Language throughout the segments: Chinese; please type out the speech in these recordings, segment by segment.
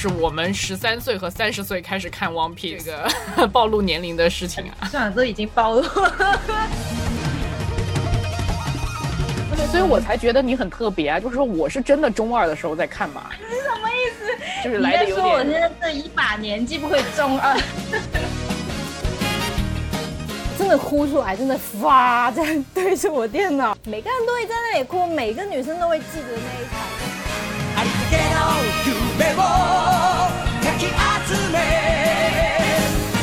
就是我们十三岁和三十岁开始看 One Piece 这个 暴露年龄的事情啊。算了，都已经暴露了。所以我才觉得你很特别啊，就是说我是真的中二的时候在看嘛。你什么意思？就是来的有你在说我现点。在这一把年纪不会中二？真的哭出来，真的发这样对着我电脑，每个人都会在那里哭，每个女生都会记得那一场。ありったけの夢をかき集め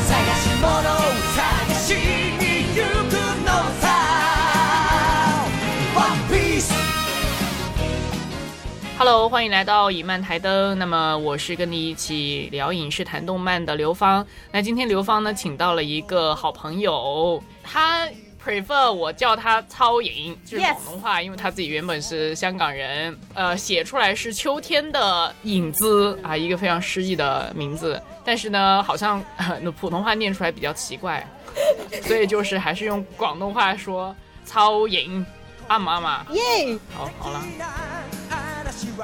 探し物を探しに行くのさ One Piece Hello，欢迎来到以漫台灯。那么我是跟你一起聊影视、谈动漫的刘芳。那今天刘芳呢，请到了一个好朋友，他 prefer 我叫他超影，就是广东话，因为他自己原本是香港人，呃，写出来是秋天的影子啊，一个非常诗意的名字。但是呢，好像、呃、普通话念出来比较奇怪，所以就是还是用广东话说超影，啱唔啱啊？耶！好，好了。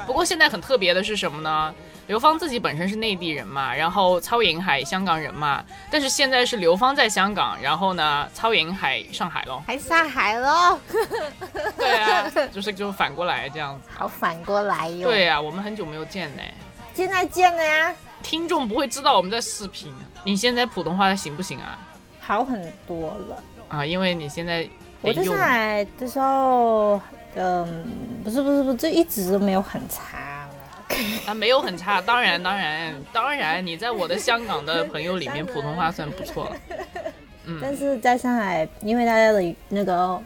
不过现在很特别的是什么呢？刘芳自己本身是内地人嘛，然后曹颖海香港人嘛，但是现在是刘芳在香港，然后呢，曹颖海上海咯。还上海喽，对啊，就是就反过来这样子。好反过来哟。对，啊，我们很久没有见呢，现在见了呀，听众不会知道我们在视频。你现在普通话行不行啊？好很多了。啊，因为你现在我在上海的时候，嗯，不是不是不是，就一直都没有很差了。啊，没有很差，当然当然当然，你在我的香港的朋友里面普通话算不错了。但是在上海，因为大家的那个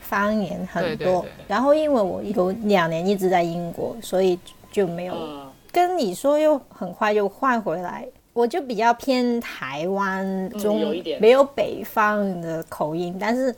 方言很多，对对对然后因为我有两年一直在英国，所以就没有、嗯跟你说，又很快就换回来。我就比较偏台湾中，嗯有没有北方的口音，但是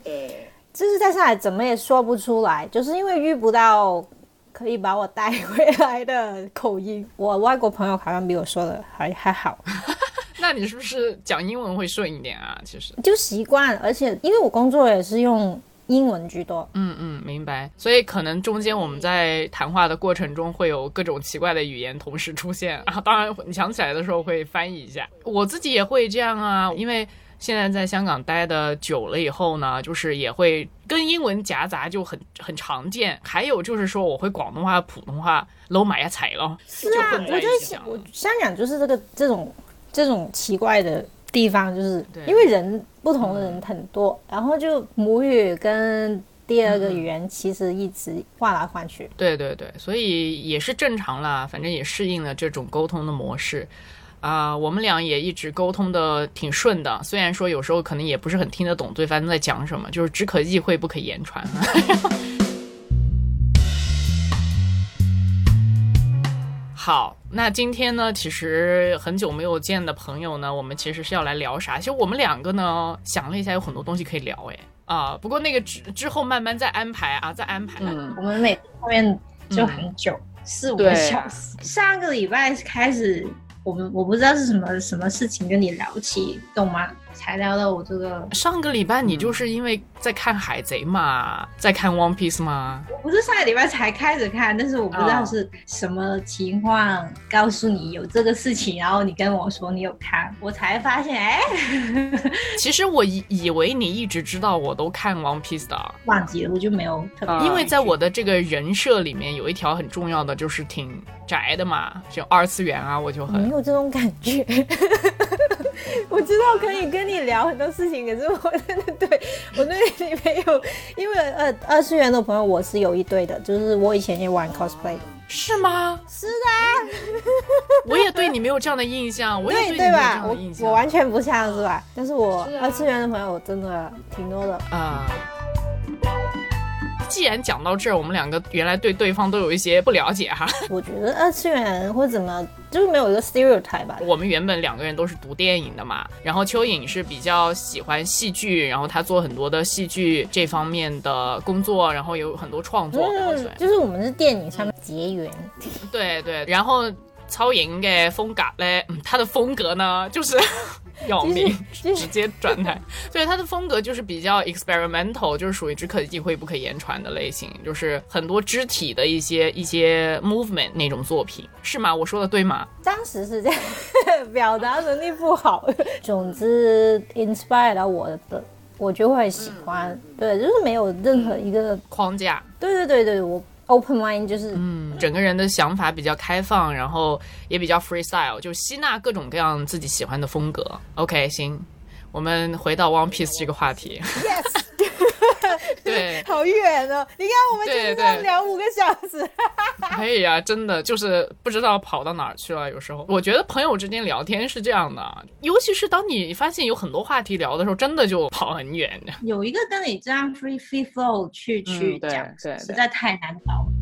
就是在上海怎么也说不出来，就是因为遇不到可以把我带回来的口音。我外国朋友好像比我说的还还好。那你是不是讲英文会顺一点啊？其实。就习惯，而且因为我工作也是用英文居多，嗯嗯，明白。所以可能中间我们在谈话的过程中会有各种奇怪的语言同时出现，然后当然你想起来的时候会翻译一下。我自己也会这样啊，因为现在在香港待的久了以后呢，就是也会跟英文夹杂，就很很常见。还有就是说我会广东话、普通话搂埋一齊咯，是啊，就我在一起讲，想我香港就是这个这种这种奇怪的地方，就是因为人不同的人很多，然后就母语跟第二个语言其实一直换来换去。对对对，所以也是正常啦，反正也适应了这种沟通的模式。啊、我们俩也一直沟通的挺顺的，虽然说有时候可能也不是很听得懂对方在讲什么，就是只可意会不可言传。好，那今天呢，其实很久没有见的朋友呢，我们其实是要来聊啥？其实我们两个呢，想了一下，有很多东西可以聊，哎，啊，不过那个之之后慢慢再安排啊，再安排。嗯，我们每次后面就很久，四五个小时。上个礼拜开始，我们我不知道是什么什么事情跟你聊起懂吗，才聊到我这个。上个礼拜你就是因为在看海贼嘛，在看 One Piece 吗？我不是上个礼拜才开始看，但是我不知道哦是什么情况告诉你有这个事情，然后你跟我说你有看，我才发现，哎，其实我以以为你一直知道我都看 One Piece 的，忘记了，我就没有特别。因为在我的这个人设里面有一条很重要的就是挺宅的嘛，就二次元啊，我就很没很有这种感觉。我知道可以跟你聊很多事情，可是我真的对 我对你没有，因为二二次元的朋友我是有一堆的，就是我以前也玩 cosplay。是吗？是的 我也对你没有这样的印象，我啊，也你没有这对对吧？我样的印象。我完全不像是吧？但是我二次元的朋友真的挺多的。啊。既然讲到这儿，我们两个原来对对方都有一些不了解哈。我觉得二次元或者怎么，就是没有一个 stereotype 吧。我们原本两个人都是读电影的嘛，然后蚯蚓是比较喜欢戏剧，然后他做很多的戏剧这方面的工作，然后有很多创作。嗯，就是我们是电影上面结缘。对对，然后曹颖嘅风格嘞，嗯，他的风格呢，就是要命，直接转台。对，他的风格就是比较 experimental，就是属于只可意会不可言传的类型，就是很多肢体的一些一些 movement 那种作品，是吗？我说的对吗？当时是这样，表达能力不好。总之，inspire 到我的，我就会喜欢。对，就是没有任何一个，框架，对对对对，我 open mind 就是，嗯，整个人的想法比较开放，然后也比较 freestyle，就吸纳各种各样自己喜欢的风格。OK，行，我们回到 One Piece 这个话题。yes，对，好远哦！你看我们就是这样聊五个小时。可 以呀、真的就是不知道跑到哪儿去了。有时候我觉得朋友之间聊天是这样的，尤其是当你发现有很多话题聊的时候，真的就跑很远。有一个跟你这样 free free flow 去去嗯对讲，对对实在太难搞了。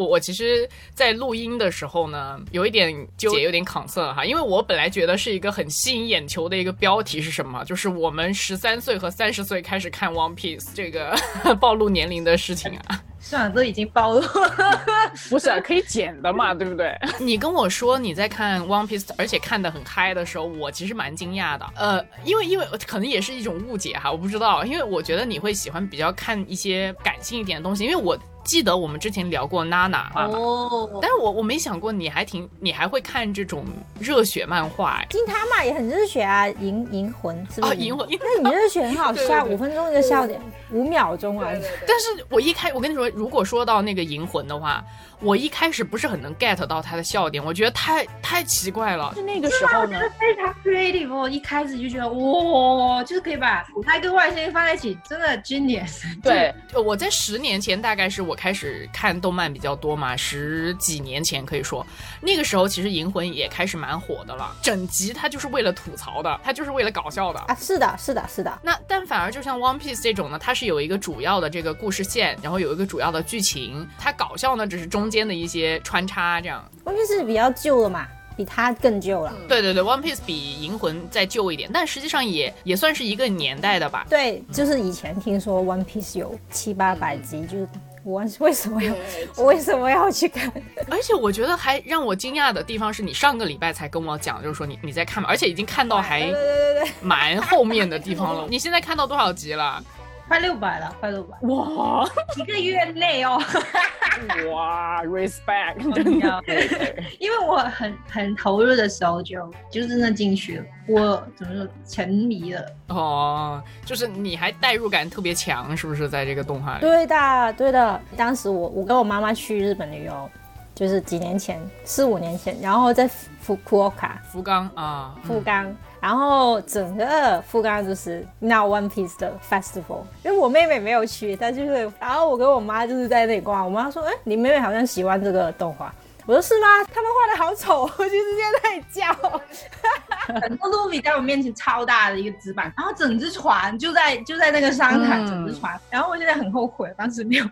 我我其实，在录音的时候呢，有一点纠结，有点抗色哈，因为我本来觉得是一个很吸引眼球的一个标题是什么，就是我们十三岁和三十岁开始看 One Piece 这个 暴露年龄的事情啊。算了，都已经暴露了。不是、啊，可以剪的嘛，对不对？你跟我说你在看 One Piece，而且看得很嗨的时候，我其实蛮惊讶的。呃，因为因为可能也是一种误解哈，我不知道，因为我觉得你会喜欢比较看一些感性一点的东西，因为我记得我们之前聊过娜娜嘛，哦，但是我我没想过你还挺你还会看这种热血漫画哎金他嘛也很热血啊，银银魂是不啊，是？银魂。那你热血很好笑，五分钟一个笑点，五秒钟啊。但是我一开，我跟你说，如果说到那个银魂的话，我一开始不是很能 get 到他的笑点，我觉得太太奇怪了。是那个时候呢，非常 creative，我一开始就觉得哇，就是可以把土台跟外星放在一起，真的 genius。对，呃我在十年前，大概是我开始看动漫比较多嘛，十几年前可以说，那个时候其实银魂也开始蛮火的了，整集它就是为了吐槽的，它就是为了搞笑的。啊，是的，是的，是的，那但反而就像 One Piece 这种呢，它是有一个主要的这个故事线，然后有一个主要的剧情，它搞笑呢只是中间的一些穿插这样。One Piece 比较旧了嘛，比它更旧了。对对对，One Piece 比银魂再旧一点，但实际上也也算是一个年代的吧。对，就是以前听说 One Piece 有七八百集，就是我为什么要 我为什么要去看？而且我觉得还让我惊讶的地方是你上个礼拜才跟我讲，就是说你你在看嘛，而且已经看到还蛮后面的地方了。你现在看到多少集了？快六百了，快六百，哇一个月内哦。哇，respect，真的，因为我很很投入的时候就就真的进去了，我怎么说沉迷了。哦，就是你还代入感特别强，是不是？在这个动画里？对的，对的。当时我我跟我妈妈去日本旅游，就是几年前，四五年前，然后在福库奥卡福冈啊，福冈，然后整个福冈就是 Now One Piece 的 festival，因为我妹妹没有去，她就是，然后我跟我妈就是在那里逛，我妈说，哎，你妹妹好像喜欢这个动画。我说是吗？他们画的好丑，我就直接在那里叫。很多露比在我面前超大的一个纸板，然后整只船就在就在那个商场，嗯整只船。然后我现在很后悔，当时没有，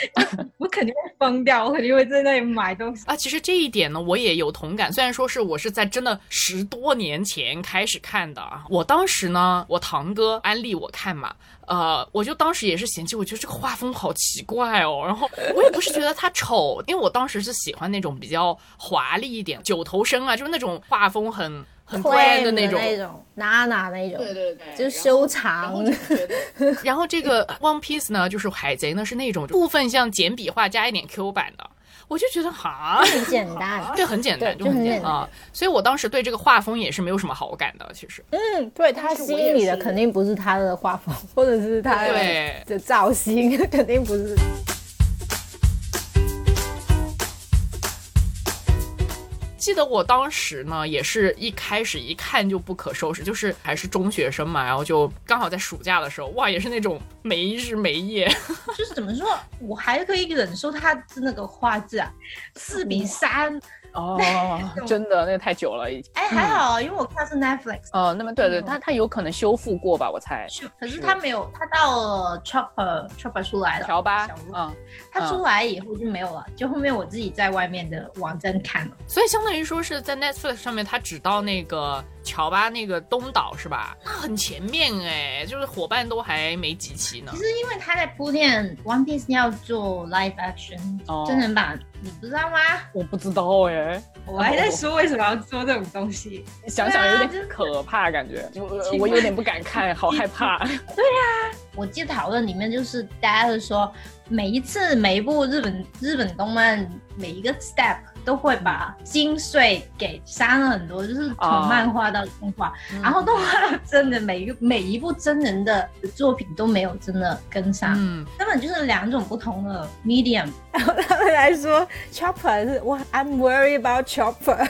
我肯定会疯掉，我肯定会在那里买东西。啊，其实这一点呢，我也有同感。虽然说是我是在真的十多年前开始看的啊，我当时呢，我堂哥安利我看嘛，呃，我就当时也是嫌弃，我觉得这个画风好奇怪哦。然后我也不是觉得它丑，因为我当时是喜欢那种比较华丽一点，九头身啊，就是那种画风很 很 grand 的那种。那种，娜娜那种，对对对，就是修长。然后这个 One Piece 呢，就是海贼呢是那种部分像简笔画加一点 Q 版的，我就觉得哈。很简单。对，很简单，对就很简单啊，所以我当时对这个画风也是没有什么好感的，其实。嗯，对他吸引你的肯定不是他的画风，或者是他对的造型，肯定不是。记得我当时呢，也是一开始一看就不可收拾，就是还是中学生嘛，然后就刚好在暑假的时候，哇，也是那种没日没夜。就是怎么说，我还可以忍受它的那个画质啊，四比三，哦，真的，那个太久了已经。哎，还好，因为我看的是 Netflix，哦，那么对对，他他有可能修复过吧，我猜。可是它没有，它到了 Chopper Chopper 出来了，条吧嗯，它出来以后就没有了，就后面我自己在外面的网站看了。所以相当于说是在 Netflix 上面，它只到那个乔巴那个东岛是吧？那很前面哎，就是伙伴都还没集齐呢其。实因为他在铺垫 One Piece 要做 live action 哦真人版，你不知道吗？我不知道哎，我还在说为什么要做这种东西。想想有点可怕，感觉我我有点不敢看，好害怕。对啊我记得讨论里面就是大家都说，每一次每一部日本日本动漫每一个 step 都会把精髓给删了很多，就是从哦漫画到动画，然后动画到真的每一个 每一部真人的作品都没有真的跟上，嗯，根本就是两种不同的 medium。然后他们来说 Chopper 是哇，I'm worried about Chopper，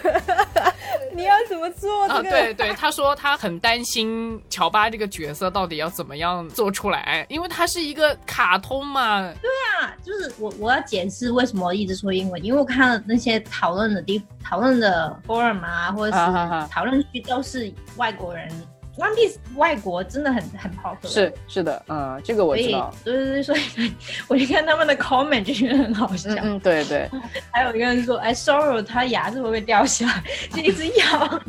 你要怎么做这啊，个？对对，他说他很担心乔巴这个角色到底要怎么样做出来，因为他是一个卡通嘛。对啊，就是我我要解释为什么我一直说英文，因为我看了那些讨论的地讨论的 forum 啊，或者是讨论区都是外国人。One Piece 外国真的很很 popular，是是的，嗯，这个我知道。对对对，所以 我一看他们的 comment 就觉得很好笑。嗯嗯，对对，还有一个人说，哎，Sorrow 他牙齿会不会掉下来？就一直咬。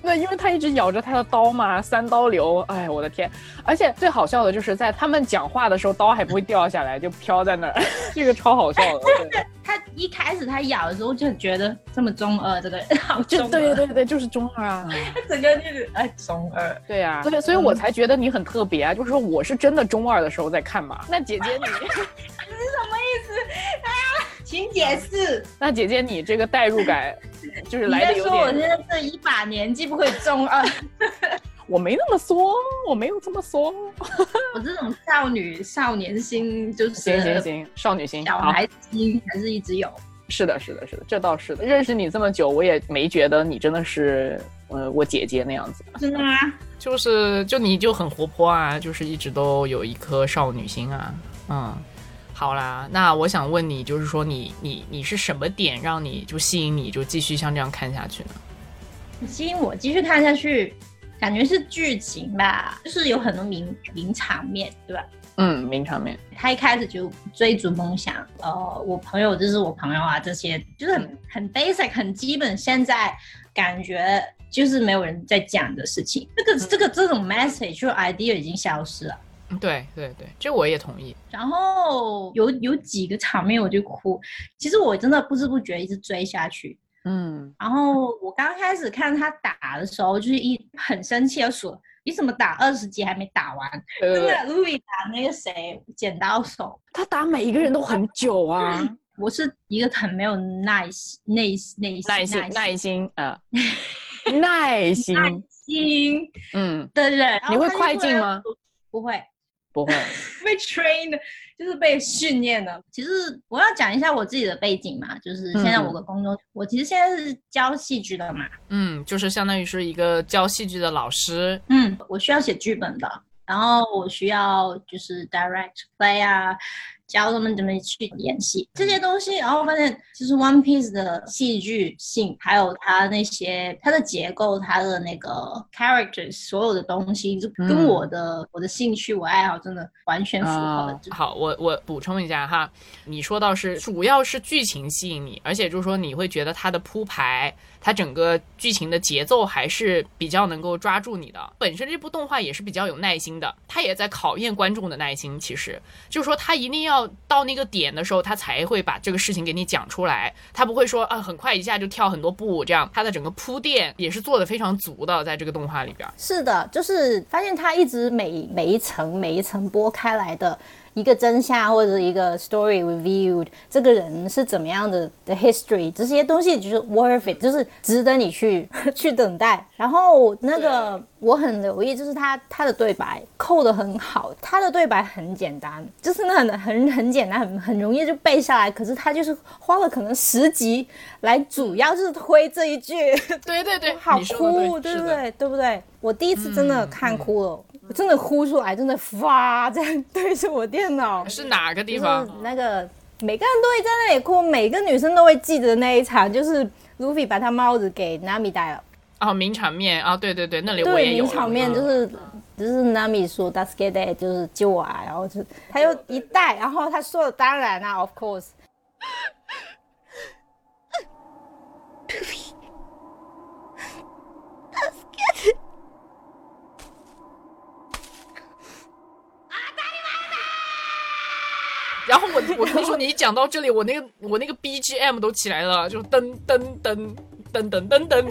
对，因为他一直咬着他的刀嘛，三刀流，哎，我的天！而且最好笑的就是在他们讲话的时候，刀还不会掉下来，就飘在那儿，这个超好笑的。对他一开始他咬的时候就觉得这么中二，这个人 好就中二，对对对，就是中二啊。他 整个就是哎中二。对呀、所以所以我才觉得你很特别啊，就是说我是真的中二的时候在看嘛。那姐姐你，你是什么意思啊请解释。那姐姐你这个代入感，就是来的有在说我现点，在这一把年纪不可以中二？我没那么说，我没有这么说。我这种少女少年心，就是行行行，少女心，小孩子心还是一直有。是的，是的，是的，这倒是的。认识你这么久，我也没觉得你真的是，呃，我姐姐那样子。真的吗？就是就你就很活泼啊，就是一直都有一颗少女心啊，嗯，好啦，那我想问你，就是说你你你是什么点让你就吸引你就继续像这样看下去呢？吸引我继续看下去，感觉是剧情吧，就是有很多名名场面，对吧？嗯，名场面。他一开始就追逐梦想，呃，我朋友就是我朋友啊，这些就是很很 basic 很基本，现在感觉就是没有人在讲的事情。这个这个这种 message 就 idea 已经消失了。嗯对对对，这我也同意。然后有有几个场面我就哭，其实我真的不知不觉一直追下去。嗯，然后我刚开始看他打的时候，就是一很生气的说：“你怎么打二十级还没打完？”对对真的对，，Louis 打那个谁剪刀手，他打每一个人都很久啊，我是一个很没有耐心、内内耐心、耐耐心呃，耐心。耐心嗯，的人。然后你会快进吗？不会，不会。被 train 的，就是被训练的。其实我要讲一下我自己的背景嘛，就是现在嗯我的工作，我其实现在是教戏剧的嘛，嗯，就是相当于是一个教戏剧的老师。嗯，我需要写剧本的，然后我需要就是 direct play 啊，教他们怎么去演戏这些东西，然后发现其实 One Piece 的戏剧性，还有它那些它的结构、它的那个 characters，所有的东西，就跟嗯。我的、我的兴趣、我爱好真的完全符合好，我我补充一下哈，你说到是主要是剧情吸引你，而且就是说你会觉得它的铺排，它整个剧情的节奏还是比较能够抓住你的。本身这部动画也是比较有耐心的，它也在考验观众的耐心。其实就是说，它一定要到那个点的时候，它才会把这个事情给你讲出来，它不会说啊很快一下就跳很多步这样。它的整个铺垫也是做的非常足的，在这个动画里边。是的，就是发现他一直每每一层每一层剥开来的一个真相或者一个 story reviewed，这个人是怎么样的的 history，这些东西就是 worth it，就是值得你去 去等待。然后那个我很留意，就是他他的对白扣的很好，他的对白很简单，就是那很很很简单，很很容易就背下来。可是他就是花了可能十集来主要就是推这一句。对对对，好哭，对不对？对不对？我第一次真的看哭了，我真的哭出来，真的发这样对着我电脑，是哪个地就是方？那个每个人都会在那里哭，每个女生都会记得那一场，就是卢比把他帽子给 Nami 戴了。哦，名场面啊，对对对，那里我，也有了名场面嗯就是。就是 Nami 说 d a s k e d 就是救我啊，然后就他又一戴，然后他说的当然啊，of course，我我跟你说，你一讲到这里，我那个我那个 BGM 都起来了，就噔噔噔噔噔噔噔。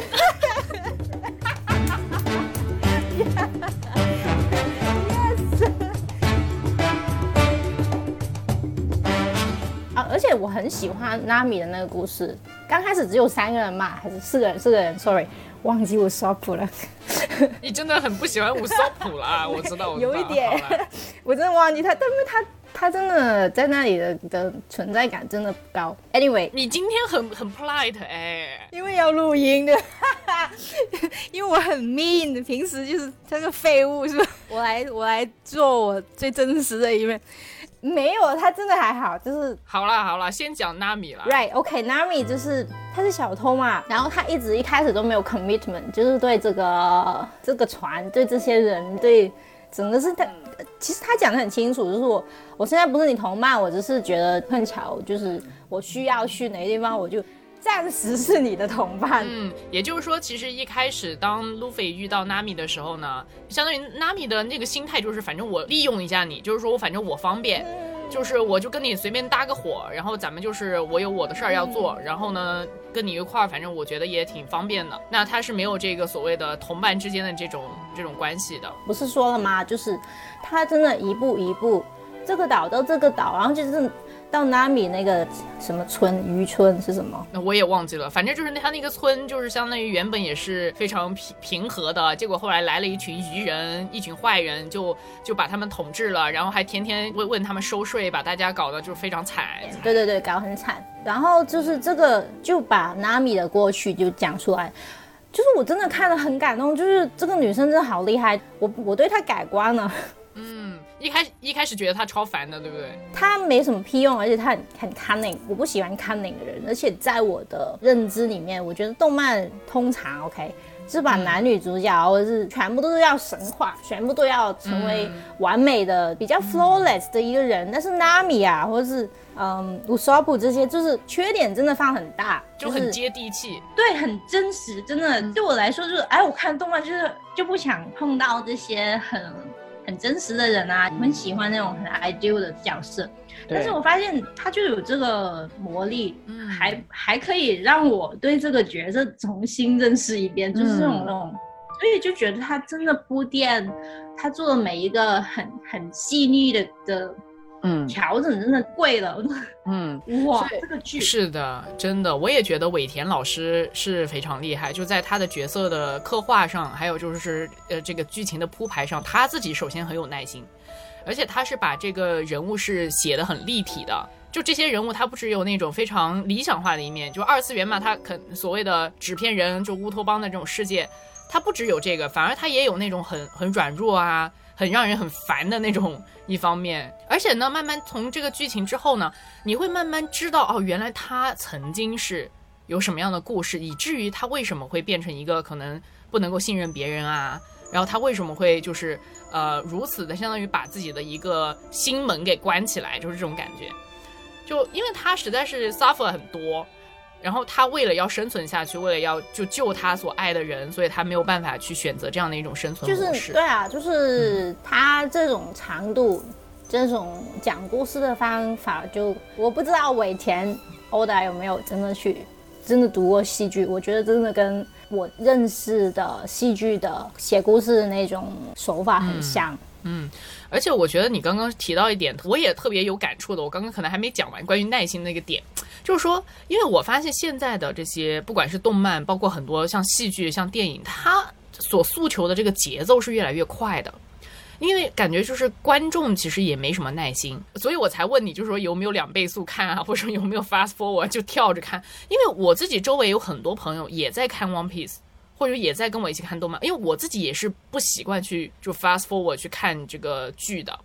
啊，而且我很喜欢 Nami 的那个故事。刚开始只有三个人嘛，还是四个人？四个人，sorry，忘记我刷谱了。你真的很不喜欢五索普啦，我知道，我知道 有一点我真的忘记他，但是他他真的在那里的的存在感真的不高。Anyway，你今天很很 polite 哎、因为要录音的，因为我很 mean，平时就是这个废物是吧？我来我来做我最真实的一面。没有，他真的还好，就是好啦好啦，先讲 Nami 啦。Right, OK, Nami 就是他是小偷嘛，然后他一直一开始都没有 commitment，就是对这个这个船，对这些人，对整个是他。其实他讲的很清楚，就是我我现在不是你同伴，我只是觉得碰巧，就是我需要去哪个地方，我就暂时是你的同伴。嗯，也就是说，其实一开始当 Luffy 遇到 Nami 的时候呢，相当于 Nami 的那个心态就是，反正我利用一下你，就是说我反正我方便，就是我就跟你随便搭个伙，然后咱们就是我有我的事儿要做，然后呢跟你一块儿，反正我觉得也挺方便的。那他是没有这个所谓的同伴之间的这种这种关系的。不是说了吗？就是他真的一步一步，这个岛到这个岛，然后就是到 Nami 那个什么村，渔村是什么？那我也忘记了，反正就是他那个村，就是相当于原本也是非常平平和的，结果后来来了一群愚人，一群坏人，就就把他们统治了，然后还天天问问他们收税，把大家搞得就是非常惨。对对对，搞得很惨。然后就是这个就把 Nami 的过去就讲出来，就是我真的看了很感动，就是这个女生真的好厉害，我我对她改观了。嗯，一开始一开始觉得他超烦的，对不对？他没什么屁用，而且他很很 cunning，我不喜欢 cunning 的人。而且在我的认知里面，我觉得动漫通常 OK 是把男女主角或者是全部都是要神话，全部都要成为完美的、比较 flawless 的一个人。但是 Nami 啊，或者是嗯 Usopp 这些，就是缺点真的放很大，就是很接地气。对，很真实，真的对我来说就是，哎，我看动漫就是就不想碰到这些很很真实的人啊，很喜欢那种很 ideal 的角色。但是我发现他就有这个魔力，嗯。还还可以让我对这个角色重新认识一遍，就是这种嗯那种，所以就觉得他真的铺垫，他做的每一个很很细腻的的嗯调整，真的贵了，嗯，哇，这个剧是的，真的，我也觉得尾田老师是非常厉害，就在他的角色的刻画上，还有就是呃这个剧情的铺排上，他自己首先很有耐心，而且他是把这个人物是写的很立体的。就这些人物，他不只有那种非常理想化的一面，就二次元嘛，他肯所谓的纸片人，就乌托邦的这种世界，他不只有这个，反而他也有那种很很软弱啊，很让人很烦的那种一方面。而且呢，慢慢从这个剧情之后呢，你会慢慢知道哦，原来他曾经是有什么样的故事，以至于他为什么会变成一个可能不能够信任别人啊，然后他为什么会就是呃如此的相当于把自己的一个心门给关起来，就是这种感觉。就因为他实在是 suffer 很多，然后他为了要生存下去，为了要就救他所爱的人，所以他没有办法去选择这样的一种生存就模式。是对啊，就是他这种长度，这种讲故事的方法，就我不知道尾田欧达有没有真的去真的读过戏剧，我觉得真的跟我认识的戏剧的写故事的那种手法很像。嗯而且我觉得你刚刚提到一点，我也特别有感触的。我刚刚可能还没讲完关于耐心那个点，就是说，因为我发现现在的这些，不管是动漫，包括很多像戏剧、像电影，它所诉求的这个节奏是越来越快的。因为感觉就是观众其实也没什么耐心，所以我才问你，就是说有没有两倍速看啊，或者有没有 fast forward 就跳着看？因为我自己周围有很多朋友也在看 One Piece，或者也在跟我一起看动漫，因为我自己也是不习惯去就 fast forward 去看这个剧的。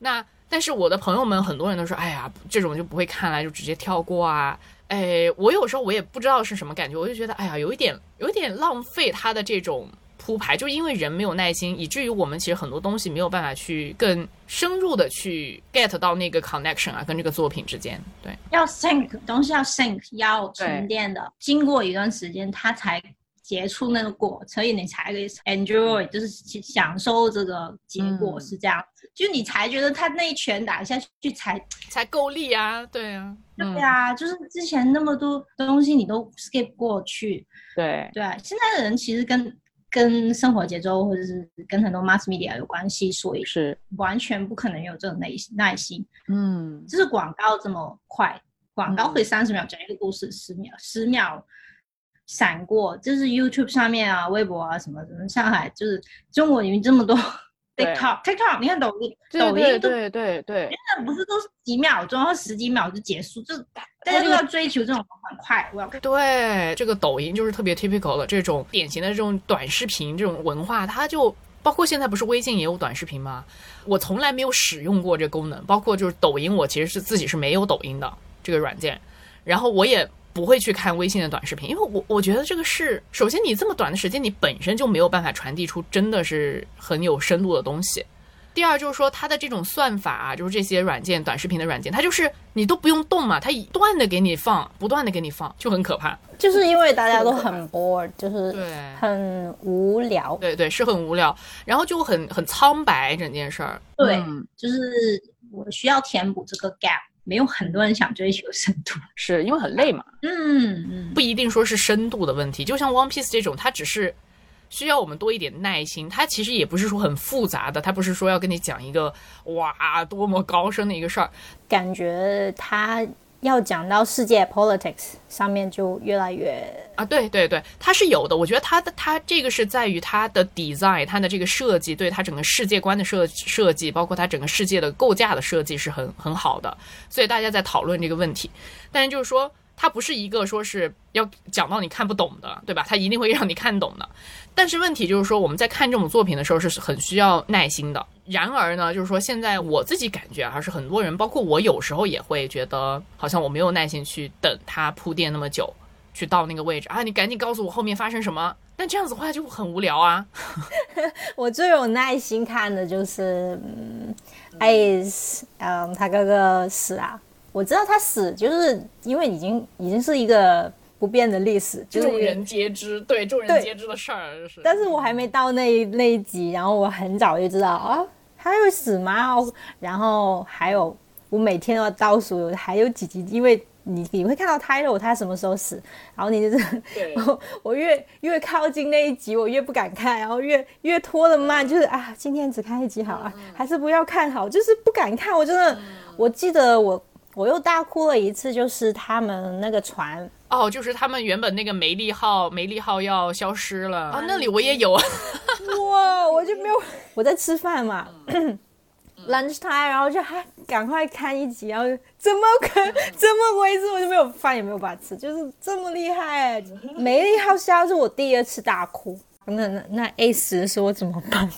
那但是我的朋友们很多人都说，哎呀，这种就不会看了，就直接跳过啊。哎，我有时候我也不知道是什么感觉，我就觉得，哎呀，有一点有一点浪费他的这种铺排，就因为人没有耐心，以至于我们其实很多东西没有办法去更深入的去 get 到那个 connection 啊，跟这个作品之间。对，要 think 东西要 think，要沉淀的，经过一段时间，它才接触那个过程，所以你才可以 enjoy，就是去享受这个结果嗯。是这样子，就你才觉得他那一拳打下去才才够力啊，对啊，对啊，就是之前那么多东西你都 skip 过去，对，对啊，现在的人其实跟跟生活节奏或者是跟很多 mass media 有关系，所以是，完全不可能有这种耐耐心。嗯，就是广告这么快，广告嗯。可以三十秒讲一个故事，十秒十秒闪过，就是 YouTube 上面啊、微博啊什么什么，上海就是中国有这么多 TikTok TikTok，你看抖音，抖音都对对对对，真的不是都是几秒钟，然后十几秒就结束，就大家都要追求这种很快，我要看。对，这个抖音就是特别 typical 的这种典型的这种短视频这种文化，它就包括现在不是微信也有短视频吗？我从来没有使用过这个功能，包括就是抖音，我其实是自己是没有抖音的这个软件，然后我也不会去看微信的短视频，因为我我觉得这个是首先你这么短的时间，你本身就没有办法传递出真的是很有深度的东西。第二就是说，它的这种算法啊，就是这些软件、短视频的软件，它就是你都不用动嘛，它一断的给你放，不断的给你放，就很可怕。就是因为大家都很 bored，就是对很无聊。对对，是很无聊，然后就很很苍白整件事儿。对，嗯就是我需要填补这个 gap，没有很多人想追求深度。是因为很累嘛，嗯嗯，不一定说是深度的问题，就像 One Piece 这种，它只是需要我们多一点耐心。它其实也不是说很复杂的，它不是说要跟你讲一个哇多么高深的一个事儿。感觉他要讲到世界 politics 上面就越来越啊，对对对，它是有的。我觉得它的它这个是在于它的 design，它的这个设计，对它整个世界观的设设计，包括它整个世界的构架的设计是很很好的。所以大家在讨论这个问题，但是就是说，它不是一个说是要讲到你看不懂的，对吧？它一定会让你看懂的。但是问题就是说，我们在看这种作品的时候是很需要耐心的。然而呢，就是说现在我自己感觉还是很多人，包括我有时候也会觉得，好像我没有耐心去等它铺垫那么久。去到那个位置啊！你赶紧告诉我后面发生什么。但这样子话就很无聊啊。我最有耐心看的就是，嗯，Ace，嗯，他哥哥死啊，我知道他死，就是因为已经已经是一个不变的历史，就是众人皆知，对众人皆知的事儿，就是。但是我还没到那一那一集，然后我很早就知道啊，他会死吗？哦然后还有我每天都要倒数，还有几集，因为你你会看到 title 他什么时候死，然后你就是 我越越靠近那一集，我越不敢看，然后越越拖的慢，就是啊，今天只看一集好啊，还是不要看好，就是不敢看。我真的，我记得我我又大哭了一次，就是他们那个船哦，就是他们原本那个梅利号，梅利号要消失了啊，那里我也有。哇，我就没有我在吃饭嘛，lunch time，然后就还赶快看一集，然后怎么可怎么回事？我就没有饭也没有办法吃，就是这么厉害。梅丽号消失我第二次大哭，那那那 A 十的时候我怎么办？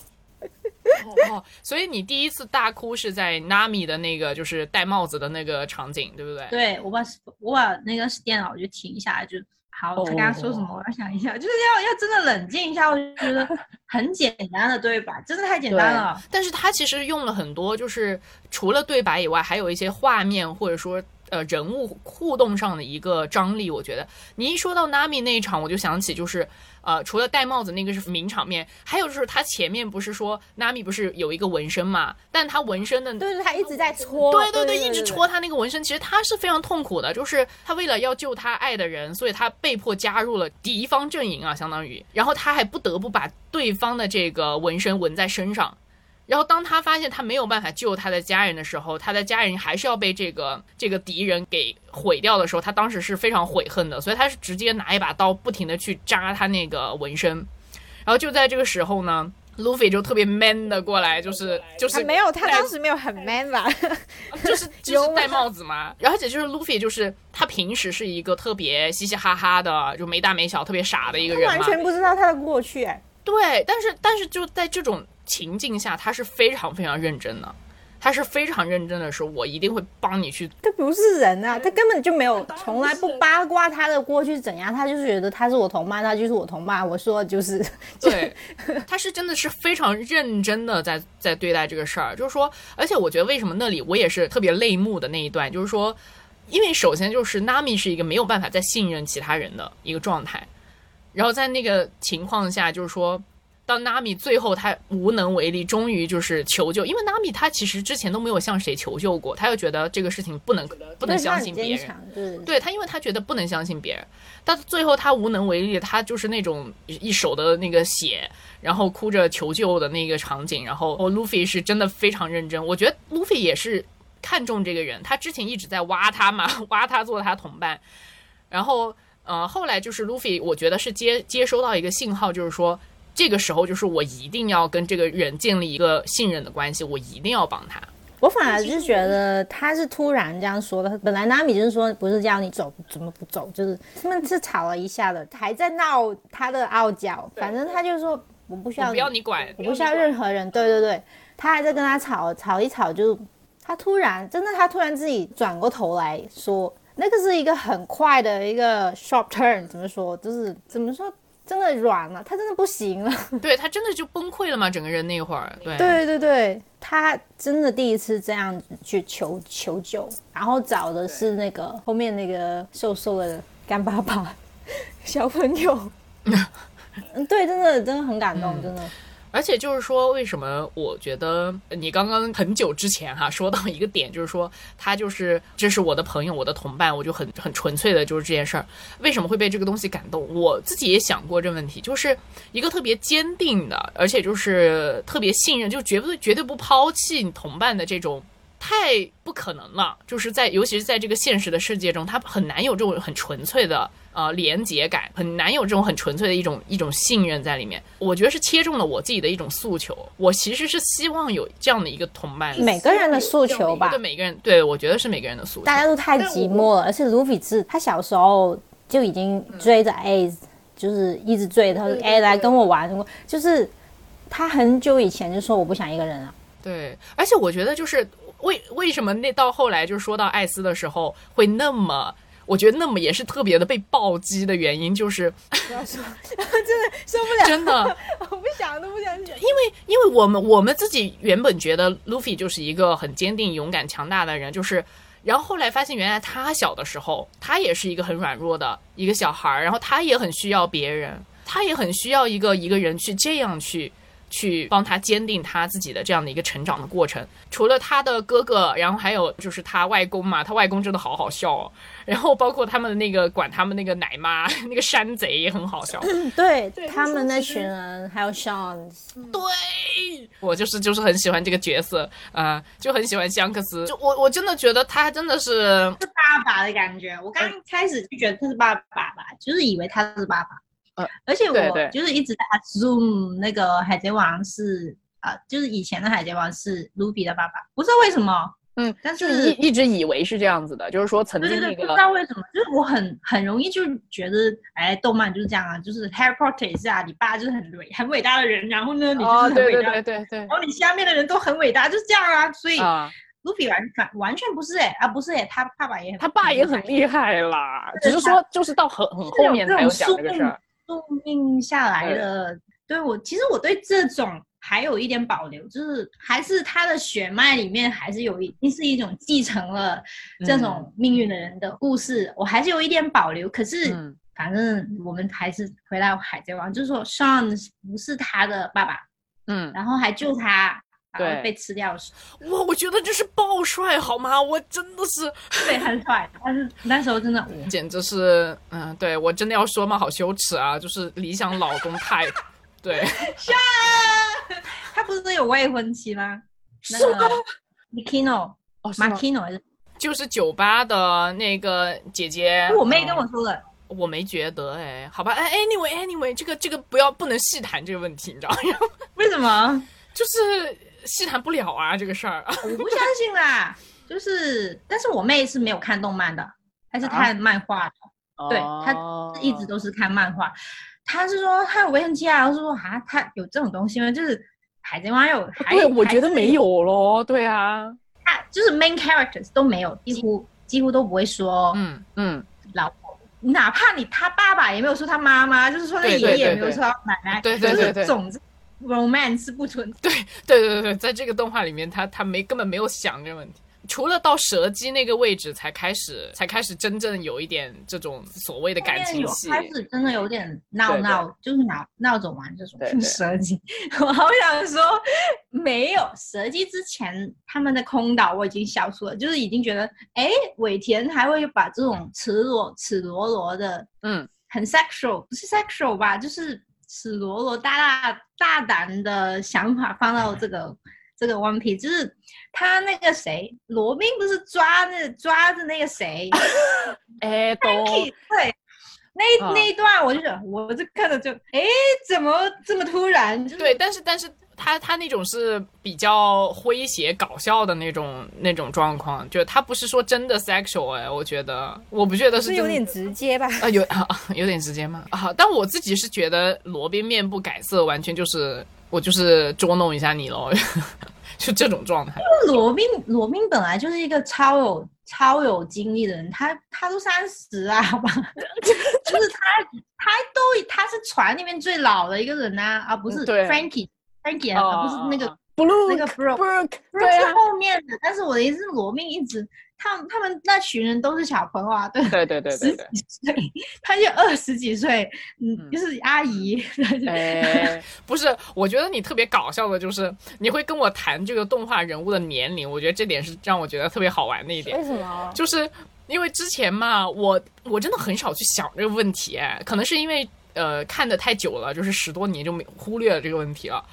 哦，所以你第一次大哭是在 Nami 的那个就是戴帽子的那个场景，对不对？对我把我把那个电脑就停下来，就好。他刚刚说什么？我要想一下，就是要要真的冷静一下。我就觉得很简单的对白？真的太简单了。但是他其实用了很多，就是除了对白以外，还有一些画面或者说呃人物互动上的一个张力。我觉得你一说到 Nami 那一场，我就想起就是呃，除了戴帽子那个是名场面，还有就是他前面不是说 Nami 不是有一个纹身嘛？但他纹身的对对，他一直在戳，对对对一直戳他那个纹身，其实他是非常痛苦的，就是他为了要救他爱的人，所以他被迫加入了敌方阵营啊，相当于，然后他还不得不把对方的这个纹身纹在身上。然后当他发现他没有办法救他的家人的时候，他的家人还是要被这个这个敌人给毁掉的时候，他当时是非常悔恨的，所以他是直接拿一把刀不停的去扎他那个纹身。然后就在这个时候呢，路飞就特别 man 的过来，就是就是啊没有，他当时没有很 man 吧？就是就是戴帽子嘛，然后而且就是 Luffy，就是他平时是一个特别嘻嘻哈哈的，就没大没小、特别傻的一个人嘛。完全不知道他的过去、哎，对，但是但是就在这种情境下，他是非常非常认真的，他是非常认真的说，我一定会帮你去。他不是人啊，他根本就没有，从来不八卦他的过去怎样，他就是觉得他是我同伴，他就是我同伴。我说的就是，对，他是真的是非常认真的在在对待这个事儿，就是说，而且我觉得为什么那里我也是特别泪目的那一段，就是说，因为首先就是 Nami 是一个没有办法再信任其他人的一个状态。然后在那个情况下，就是说，当 Nami 最后他无能为力，终于就是求救，因为 Nami 他其实之前都没有向谁求救过，他又觉得这个事情不能不能相信别人，对。对他，因为他觉得不能相信别人，但最后他无能为力，他就是那种一手的那个血，然后哭着求救的那个场景，然后哦，路飞是真的非常认真，我觉得路飞也是看中这个人，他之前一直在挖他嘛，挖他做他同伴，然后呃，后来就是路飞，我觉得是接接收到一个信号，就是说。这个时候，就是我一定要跟这个人建立一个信任的关系，我一定要帮他。我反而是觉得他是突然这样说的。本来娜米就是说不是叫你走，怎么不走？就是他们是吵了一下的，还在闹他的傲娇。反正他就说我不需要我不要你管，我不需要任何人。对对对，他还在跟他吵，吵一吵就他突然真的他突然自己转过头来说，那个是一个很快的一个 sharp turn，怎么说？就是怎么说？真的软了，他真的不行了。对他真的就崩溃了嘛，整个人那会儿，对对对对，他真的第一次这样子去求求救，然后找的是那个后面那个瘦瘦的干巴巴小朋友。嗯，对，真的真的很感动，真的。而且就是说，为什么我觉得你刚刚很久之前哈说到一个点，就是说他就是这是我的朋友，我的同伴，我就很很纯粹的就是这件事儿，为什么会被这个东西感动？我自己也想过这问题，就是一个特别坚定的，而且就是特别信任，就绝对绝对不抛弃你同伴的这种。太不可能了，就是在尤其是在这个现实的世界中，他很难有这种很纯粹的呃连结感，很难有这种很纯粹的一种一种信任在里面。我觉得是切中了我自己的一种诉求。我其实是希望有这样的一个同伴，每个人的诉求吧对，每个人，对我觉得是每个人的诉求。大家都太寂寞了，而且卢比兹他小时候就已经追着 A，就是一直追他说 A 来跟我玩，就是他很久以前就说我不想一个人了。对，而且我觉得就是为为什么那到后来就说到艾斯的时候会那么。我觉得那么也是特别的被暴击的原因，就是不要说，真的受不了，真的，我不想都不想讲。因为因为我们我们自己原本觉得路飞就是一个很坚定、勇敢、强大的人，就是，然后后来发现原来他小的时候，他也是一个很软弱的一个小孩儿，然后他也很需要别人，他也很需要一个一个人去这样去。去帮他坚定他自己的这样的一个成长的过程。除了他的哥哥，然后还有就是他外公嘛，他外公真的好好笑哦。然后包括他们的那个管他们那个奶妈，那个山贼也很好笑。对 他们那群人，还有 Sean，对我就是就是很喜欢这个角色啊、就很喜欢香克斯。就我我真的觉得他真的是是爸爸的感觉。我刚开始就觉得他是爸爸吧，就是以为他是爸爸。呃而且我就是一直在 assume 那个海贼王是啊、就是以前的海贼王是卢比的爸爸，不知道为什么。嗯，但就是一一直以为是这样子的，就是说曾对对对，不经那个知道为什么，就是我很很容易就觉得，哎，动漫就是这样啊，就是 Harry Potter 也是啊，你爸就是很伟很伟大的人，然后呢，你就是哦，很伟大，对对对对对然后你下面的人都很伟大，就是这样啊，所以啊，卢比完全完全不是哎、啊不是哎、他爸爸也很他爸也很厉害啦，只是说就是到很很后面才有讲这个事儿。宿命下来的。对我，其实我对这种还有一点保留，就是还是他的血脉里面还是有一是一种继承了这种命运的人的故事，我还是有一点保留。可是嗯反正我们还是回到海贼王，就是说 Sean 不是他的爸爸，嗯，然后还救他。然对后被吃掉哇，我觉得这是爆帅好吗？我真的是 对，很帅。但是那时候真的，简直是，嗯，对我真的要说吗？好羞耻啊！就是理想老公太，对，他不是有未婚妻吗？那是吗个 Mikino 哦，Makino 还是？就是酒吧的那个姐姐，我妹跟我说的。我没觉得哎，好吧，哎，anyway anyway，这个这个不要不能细谈这个问题，你知道吗？为什么？就是细谈不了啊，这个事儿。我不相信啦。就是，但是我妹是没有看动漫的，她是看漫画的，对她哦一直都是看漫画。她是说她有未婚妻啊，我是说啊，她有这种东西吗？就是海贼王有，还 对，我觉得没有咯，对啊，她就是 main characters 都没有，几乎几乎都不会说嗯，嗯，老婆。哪怕你他爸爸也没有说他妈妈，就是说他爷爷也没有说他奶奶，对对对对就是总之 romance 是不存在。对对对对，在这个动画里面，他他没根本没有想这个问题。除了到蛇姬那个位置才开始，才开始真正有一点这种所谓的感情有戏。开始真的有点闹对对闹，就是闹闹着玩这种对 对蛇姬。我好想说，没有蛇姬之前他们的空岛我已经消除了，就是已经觉得，哎，尾田还会把这种赤裸赤裸裸的，嗯，很 sexual，不是 sexual 吧，就是赤裸裸大大大胆的想法放到这个。这个 One Piece 就是他那个谁，罗宾不是抓那抓着那个谁，哎，对，那、啊那一段我就想，我这看着就，哎，怎么这么突然？就是对，但是但是他他那种是比较诙谐搞笑的那种那种状况，就他不是说真的 sexual 哎，我觉得我不觉得是有点直接吧？啊有啊有点直接吗？啊，但我自己是觉得罗宾面不改色，完全就是我就是捉弄一下你喽，就这种状态。罗宾，罗宾本来就是一个超有超有经历的人，他他都三十啊，好 吧，就是他他都他是船里面最老的一个人啊，而不是嗯不是那个 blue 那个啊，是后面的，但是我的意思是，罗密一直，他们他们那群人都是小朋友啊，对，对对对对十对，几岁，他就二十几岁，嗯，嗯。就是阿姨，哎，不是，我觉得你特别搞笑的就是你会跟我谈这个动画人物的年龄，我觉得这点是让我觉得特别好玩的一点。为。什么？就是因为之前嘛，我我真的很少去想这个问题，哎可能是因为呃看的太久了，就是十多年就没忽略了这个问题了。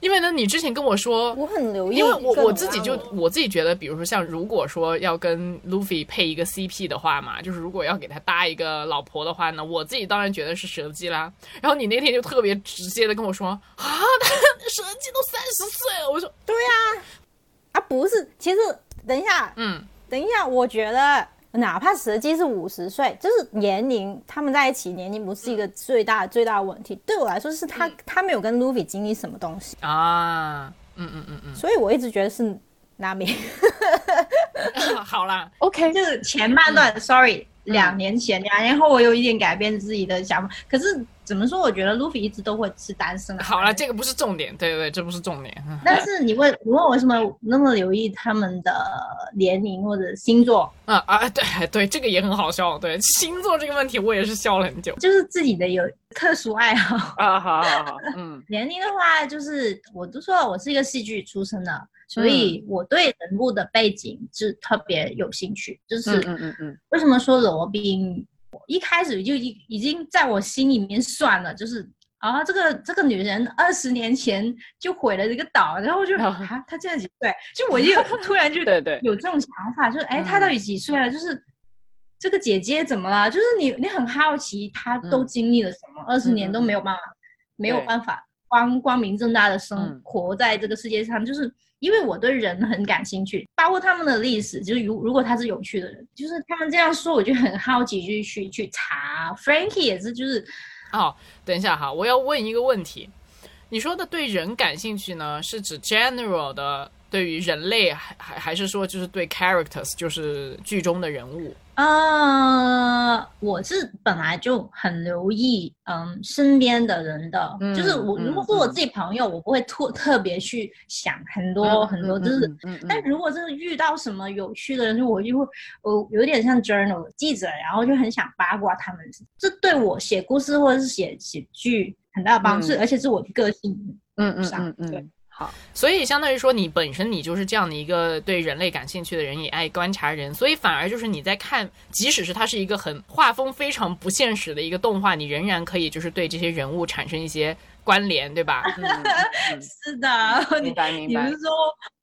因为呢，你之前跟我说，我很留意因为我我自己就我我自己觉得，比如说像如果说要跟 Luffy 配一个 CP 的话嘛，就是如果要给他搭一个老婆的话呢，我自己当然觉得是蛇姬啦。然后你那天就特别直接的跟我说啊，他蛇姬都三十岁了，我说对呀啊，不是，其实等一下，嗯，等一下，我觉得哪怕实际是五十岁，就是年龄，他们在一起年龄不是一个最大最大的问题。对我来说，是他、他没有跟 Luffy 经历什么东西，啊，嗯嗯嗯嗯所以我一直觉得是 Nami。嗯，好啦，OK，就是前半段、s o r r y 两年前，两年后我有一点改变自己的想法。可是怎么说？我觉得 Luffy 一直都会是单身啊。好了，这个不是重点，对对对，这不是重点。嗯但是你问你问我为什么那么留意他们的年龄或者星座，啊啊，对对，这个也很好笑。对星座这个问题，我也是笑了很久。就是自己的有特殊爱好。啊，好好好，嗯，年龄的话，就是我都说了，我是一个戏剧出身的，所以我对人物的背景是特别有兴趣。就是嗯嗯嗯嗯，为什么说罗宾？我一开始就已已经在我心里面算了，就是啊，这个这个女人二十年前就毁了这个岛，然后就啊啊，她现在几岁？就我就突然就 对对，有这种想法，就是哎，她嗯到底几岁了？就是这个姐姐怎么了？就是你你很好奇她都嗯经历了什么，二十嗯年都嗯没有办法，没有办法光光明正大的生嗯活在这个世界上，就是。因为我对人很感兴趣，包括他们的历史，就是如如果他是有趣的人，就是他们这样说，我就很好奇，就去去查。Frankie 也是，就是哦，等一下哈，我要问一个问题。你说的对人感兴趣呢，是指 general 的对于人类，还还还是说就是对 characters，就是剧中的人物？呃，我是本来就很留意，嗯，身边的人的，嗯就是我如果嗯嗯说我自己朋友，我不会特特别去想很多、很多，就是。但如果真的遇到什么有趣的人，就我就会，我有点像 journal 记者，然后就很想八卦他们，这对我写故事或者是写写剧很大的帮助，嗯而且是我的个性。嗯嗯上嗯对嗯，好，所以相当于说，你本身你就是这样的一个对人类感兴趣的人，也爱观察人，所以反而就是你在看，即使是它是一个很画风非常不现实的一个动画，你仍然可以就是对这些人物产生一些关联，对吧？是的，嗯你明白明白你不是，说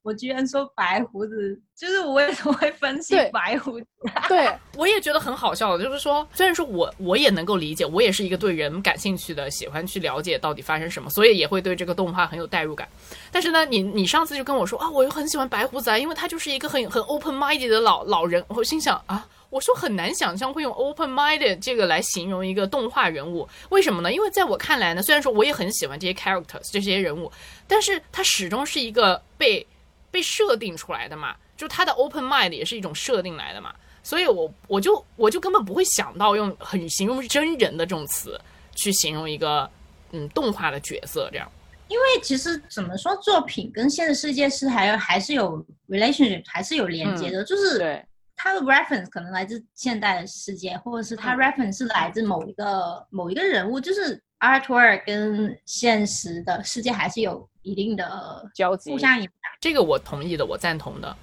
我居然说白胡子，就是我为什么会分析白胡子？对，我也觉得很好笑的，就是说，虽然说我我也能够理解，我也是一个对人感兴趣的，喜欢去了解到底发生什么，所以也会对这个动画很有代入感。但是呢，你你上次就跟我说啊，我又很喜欢白胡子啊，因为他就是一个很很 open minded 的老老人。我心想啊，我说很难想象会用 open minded 这个来形容一个动画人物，为什么呢？因为在我看来呢，虽然说我也很喜欢这些 characters 这些人物，但是他始终是一个被被设定出来的嘛，就他的 open mind 也是一种设定来的嘛。所以我我就我就根本不会想到用很形容真人的这种词去形容一个嗯动画的角色这样。因为其实怎么说，作品跟现实世界是还有还是有 relationship，还是有连接的，就是对，它的 reference 可能来自现代的世界，或者是它嗯 reference 是来自某一个、某一个人物，就是 artwork 跟现实的世界还是有一定的交集互相影响。这个我同意的，我赞同的。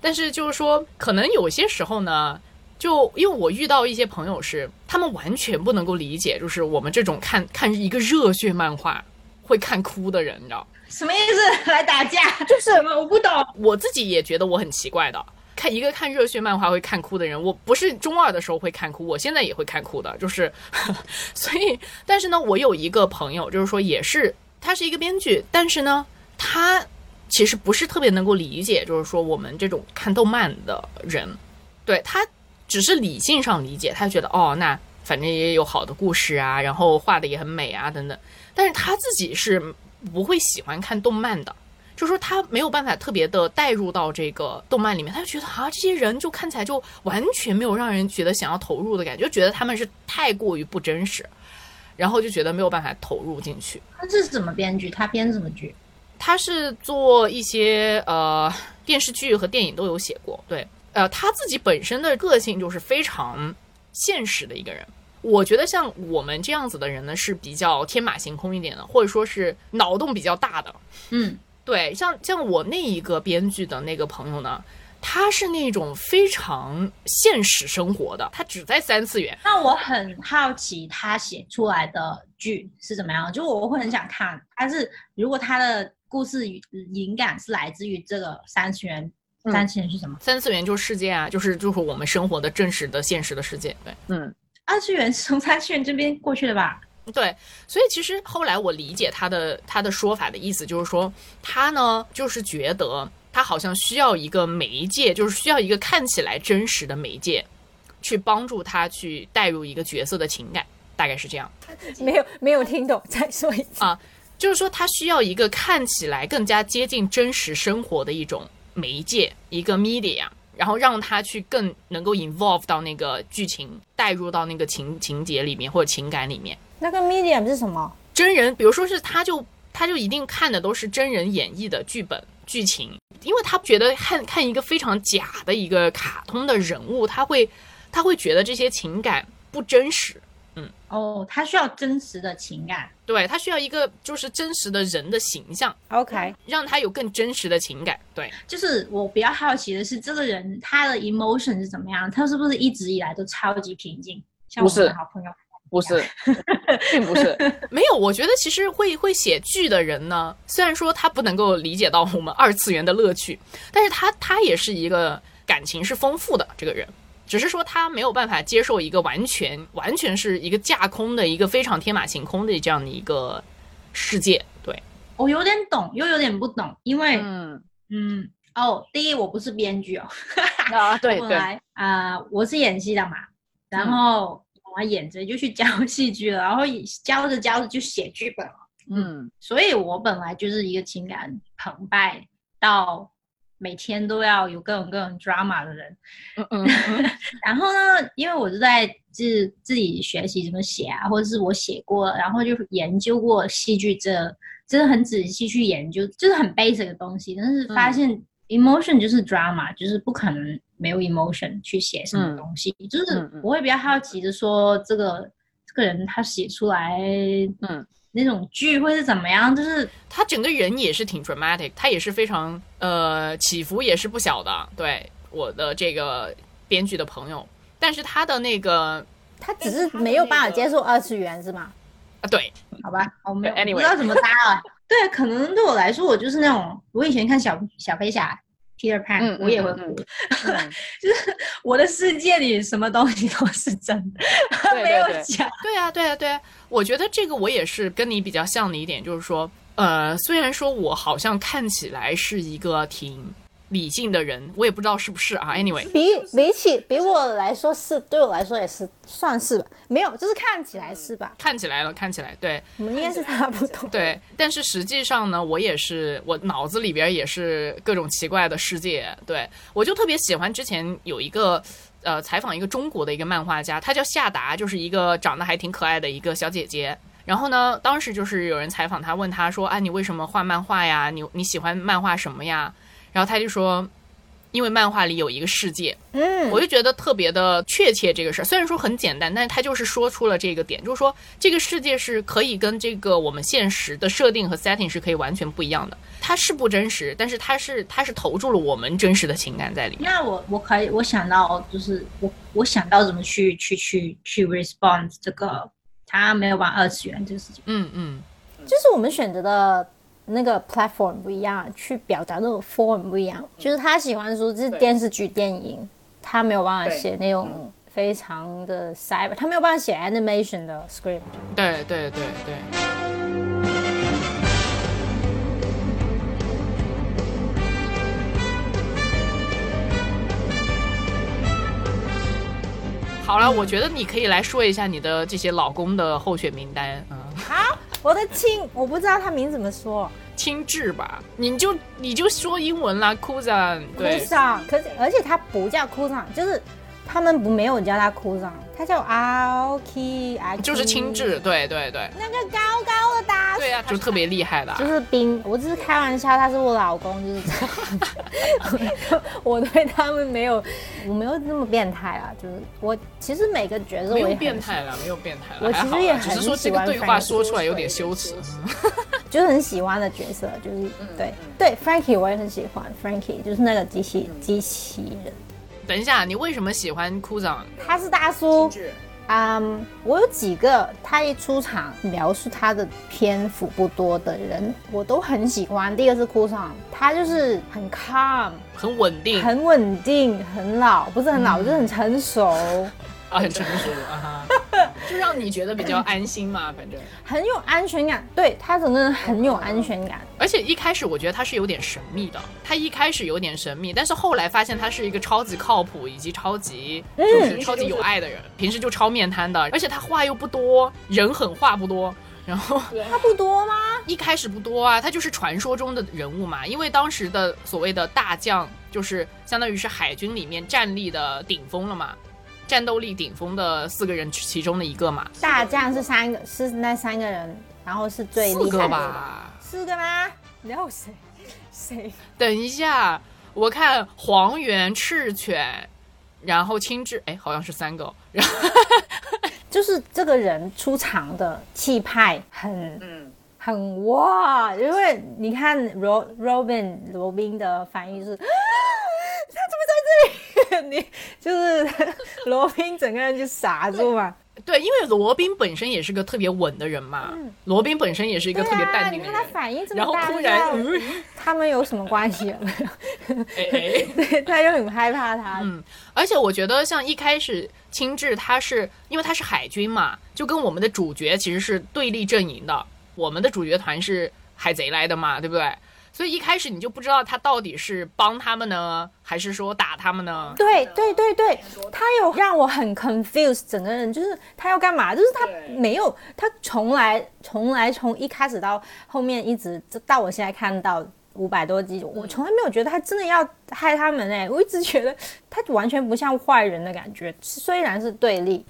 但是就是说，可能有些时候呢，就因为我遇到一些朋友是，他们完全不能够理解，就是我们这种看看一个热血漫画会看哭的人，你知道？什么意思？来打架？就是我不懂。我自己也觉得我很奇怪的。看一个看热血漫画会看哭的人，我不是中二的时候会看哭，我现在也会看哭的，就是，所以，但是呢，我有一个朋友，就是说也是，他是一个编剧，但是呢，他其实不是特别能够理解，就是说我们这种看动漫的人，对他只是理性上理解，他觉得哦，那反正也有好的故事啊，然后画的也很美啊，等等，但是他自己是不会喜欢看动漫的。就说他没有办法特别的带入到这个动漫里面，他就觉得啊，这些人就看起来就完全没有让人觉得想要投入的感觉，就觉得他们是太过于不真实，然后就觉得没有办法投入进去。他是怎么编剧？他编什么剧？他是做一些呃电视剧和电影都有写过，对，呃，他自己本身的个性就是非常现实的一个人。我觉得像我们这样子的人呢，是比较天马行空一点的，或者说是脑洞比较大的。嗯，对，像像我那一个编剧的那个朋友呢，他是那种非常现实生活的，他只在三次元。那我很好奇他写出来的剧是怎么样，就我会很想看。但是如果他的故事与灵感是来自于这个三次元，嗯三次元是什么？三次元就是世界啊，就是就是我们生活的真实的现实的世界。对嗯，二次元是从三次元这边过去的吧？对，所以其实后来我理解他的他的说法的意思，就是说他呢就是觉得他好像需要一个媒介，就是需要一个看起来真实的媒介，去帮助他去带入一个角色的情感，大概是这样。没有没有听懂，再说一次。啊，就是说他需要一个看起来更加接近真实生活的一种媒介，一个 media，然后让他去更能够 involve 到那个剧情，带入到那个情情节里面或者情感里面。那个 medium 是什么？真人，比如说是他就他就一定看的都是真人演绎的剧本剧情，因为他觉得看看一个非常假的一个卡通的人物，他会他会觉得这些情感不真实。嗯哦，他需要真实的情感。对他需要一个就是真实的人的形象，OK，让他有更真实的情感。对，就是我比较好奇的是，这个人他的 emotion 是怎么样？他是不是一直以来都超级平静？像我不是们的好朋友，不是，并不是，没有，我觉得其实会会写剧的人呢，虽然说他不能够理解到我们二次元的乐趣，但是他他也是一个感情是丰富的这个人，只是说他没有办法接受一个完全完全是一个架空的一个非常天马行空的这样的一个世界。对，我有点懂，又有点不懂，因为嗯，嗯哦，第一我不是编剧哦，啊，对 对，啊、我是演戏的嘛，然后我演着就去教戏剧了，然后教着教着就写剧本了，嗯所以我本来就是一个情感澎湃到每天都要有各种各种 drama 的人。嗯嗯嗯然后呢，因为我是在自自己学习怎么写啊，或者是我写过，然后就研究过戏剧这，真的很仔细去研究，就是很 basic 的东西，但是发现 emotion 就是 drama，、就是不可能没有 emotion 去写什么嗯东西，就是我会比较好奇的说，这个这个人他写出来，嗯，那种剧会是怎么样？就是他整个人也是挺 dramatic，他也是非常呃起伏也是不小的。对我的这个编剧的朋友，但是他的那个他只是没有办法接受二次元是吗？啊，对，好吧，我没有 Anyway 不知道怎么搭了。对，可能对我来说，我就是那种我以前看小小飞侠 Peter Pan，、嗯我也会哭嗯哭。嗯 就是我的世界里什么东西都是真的，对没有假。对啊，对啊，对啊，我觉得这个我也是跟你比较像的一点，就是说，呃，虽然说我好像看起来是一个挺理性的人，我也不知道是不是啊。Anyway，比比起比我来说是，对我来说也是算是吧，没有，就是看起来是吧？看起来了，看起来对我们应该是差不多。对，但是实际上呢，我也是，我脑子里边也是各种奇怪的世界。对我就特别喜欢之前有一个。呃，采访一个中国的一个漫画家，她叫夏达，就是一个长得还挺可爱的一个小姐姐。然后呢，当时就是有人采访他，问他说：“啊，你为什么画漫画呀？你你喜欢漫画什么呀？”然后他就说：“因为漫画里有一个世界。”嗯，我就觉得特别的确切这个事儿，虽然说很简单，但是他就是说出了这个点，就是说这个世界是可以跟这个我们现实的设定和 setting 是可以完全不一样的。它是不真实，但是它是它是投注了我们真实的情感在里面。那我我可以我想到就是我我想到怎么去去去去 respond 这个他没有玩二次元这个事情。嗯嗯，就是我们选择的那个 platform 不一样，去表达那种 form 不一样。就是他喜欢说这是电视剧、电影，他没有办法写那种非常的 cyber，他没有办法写 animation 的 script。对对对对。好了，我觉得你可以来说一下你的这些老公的候选名单，嗯，好，我的亲，我不知道他名怎么说，亲志吧，你就你就说英文啦，cousin。cousin，可是而且他不叫哭丧，就是他们不没有叫他哭丧，他叫 Aoki，就是青志，对对对，那个高高的大。对呀、就特别厉害的啊、就是冰，我只是开玩笑，他是我老公，就是这样。我对他们没有，我没有那么变态啊，就是我其实每个角色我没有也变态了，没有变态了，我其实也很只是说这喜欢个对话说出来有点羞耻。就是很喜欢的角色，就是、对对，Frankie 我也很喜欢，Frankie 就是那个机器、机器人，等一下，你为什么喜欢哭长？他是大叔。嗯我有几个他一出场描述他的篇幅不多的人，我都很喜欢。第一个是哭长，他就是很 calm，很稳定很稳定，很老，不是很老，就是很成熟，啊，很成熟啊哈，就让你觉得比较安心嘛，反正。很有安全感。对他整个人很有安全感。而且一开始我觉得他是有点神秘的，他一开始有点神秘，但是后来发现他是一个超级靠谱以及超级就是超级有爱的人，平时就超面瘫的，而且他话又不多，人狠话不多。然后他不多吗？一开始不多啊，他就是传说中的人物嘛，因为当时的所谓的大将就是相当于是海军里面战力的顶峰了嘛，战斗力顶峰的四个人其中的一个嘛，大将是三个，是那三个人，然后是最四个厉害的。吧。四个吗？你要谁？谁？等一下，我看黄猿、赤犬，然后青雉，哎，好像是三个哦。然 后就是这个人出场的气派很，很哇，因为你看 Ro Robin 罗宾的反应是。他怎么在这里？你就是罗宾整个人就傻住嘛。对，因为罗宾本身也是个特别稳的人嘛，罗宾本身也是一个特别对啊，你看他淡定的人。反应这么然后，突然，他们有什么关系没有？哎哎。对，他就很害怕他。嗯，而且我觉得像一开始青雉他是因为他是海军嘛，就跟我们的主角其实是对立阵营的。我们的主角团是海贼来的嘛，对不对？所以一开始你就不知道他到底是帮他们呢，还是说打他们呢？对对对对，他有让我很 confused，整个人就是他要干嘛？就是他没有，他从来从来从一开始到后面一直到我现在看到五百多集，我从来没有觉得他真的要害他们哎、我一直觉得他完全不像坏人的感觉，虽然是对立，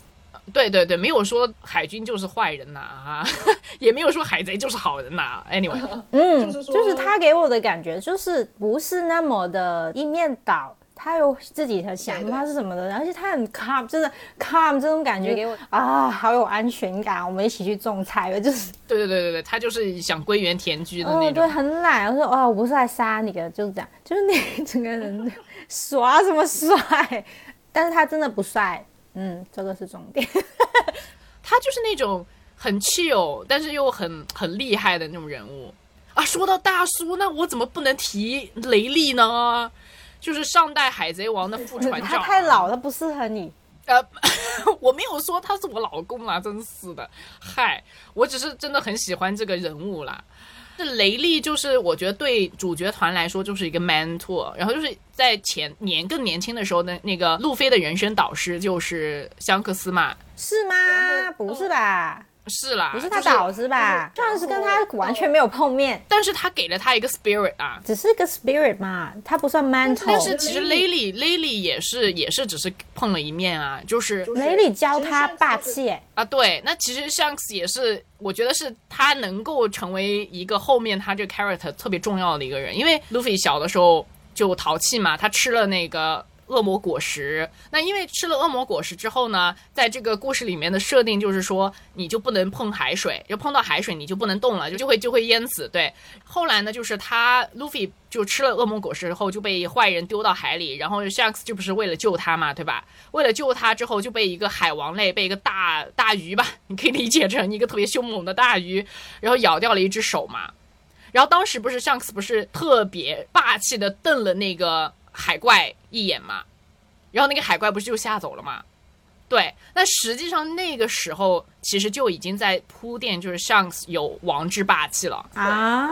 对对对，没有说海军就是坏人呐啊，也没有说海贼就是好人呐。Anyway，嗯，就是他给我的感觉就是不是那么的一面倒。他有自己的想法是什么的，而且他很 calm，真的 calm 这种感觉给我啊，好有安全感。我们一起去种菜吧，就是对对对对对，他就是想归园田居的那哦，种。对，很懒。我说哦，我不是来杀你的，就是这样，就是你 整个人耍什么帅，但是他真的不帅，嗯，这个是重点。他就是那种很 chill，但是又很很厉害的那种人物啊。说到大叔，那我怎么不能提雷利呢？就是上代海贼王的副船长。他太老，了，不适合你。呃，我没有说他是我老公啦，真是的。嗨，我只是真的很喜欢这个人物啦。这雷利就是我觉得对主角团来说就是一个 mentor，然后就是在前年更年轻的时候的那个路飞的人生导师就是香克斯嘛，是吗？不是吧？是啦，不是他就是导师吧？上是跟他完全没有碰面，但是他给了他一个 spirit 啊。只是个 spirit 嘛，他不算 mental。但是其实 Lily Lily 也是也是只是碰了一面啊，就是 Lily 教他霸气，哎啊对，那其实 Shanks 也是，我觉得是他能够成为一个后面他这个 character 特别重要的一个人，因为 Luffy 小的时候就淘气嘛，他吃了那个。恶魔果实，那因为吃了恶魔果实之后呢，在这个故事里面的设定就是说，你就不能碰海水，就碰到海水你就不能动了，就就会就会淹死。对，后来呢，就是他 Luffy 就吃了恶魔果实后就被坏人丢到海里，然后 Shanks 就不是为了救他嘛，对吧？为了救他之后就被一个海王类，被一个大大鱼吧，你可以理解成一个特别凶猛的大鱼，然后咬掉了一只手嘛。然后当时不是 Shanks 不是特别霸气的瞪了那个海怪一眼嘛，然后那个海怪不是就吓走了嘛？对，那实际上那个时候其实就已经在铺垫，就是 Shanks 有王之霸气了。啊！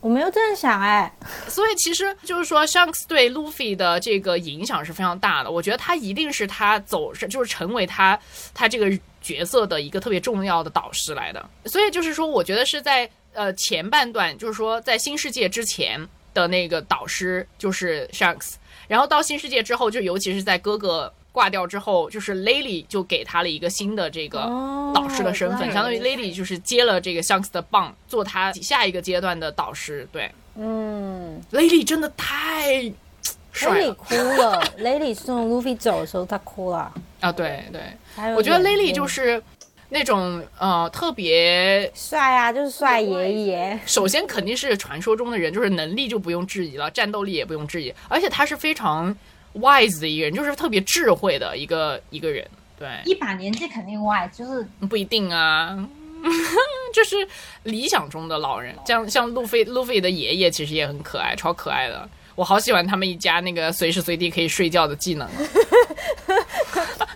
我没有这样想，哎，所以其实就是说，Shanks 对 Luffy 的这个影响是非常大的。我觉得他一定是他走是就是成为他他这个角色的一个特别重要的导师来的。所以就是说，我觉得是在呃前半段，就是说在新世界之前的那个导师就是 Shanks，然后到新世界之后，就尤其是在哥哥。挂掉之后，就是 Lily 就给他了一个新的这个哦导师的身份，对相当于 Lily 就是接了这个 Shanks 的棒，做他下一个阶段的导师。对嗯，，Lily 真的太帅哭了，雷里送 Luffy 走的时候他哭了，啊！对对，我觉得 Lily 就是那种呃特别，帅啊，就是帅爷爷，首先肯定是传说中的人，就是能力就不用质疑了，战斗力也不用质疑，而且他是非常 wise 的一个人，就是特别智慧的一个一个人。对，一把年纪肯定 wise，，就是不一定啊，就是理想中的老人，像像路飞路飞的爷爷其实也很可爱，超可爱的。我好喜欢他们一家那个随时随地可以睡觉的技能。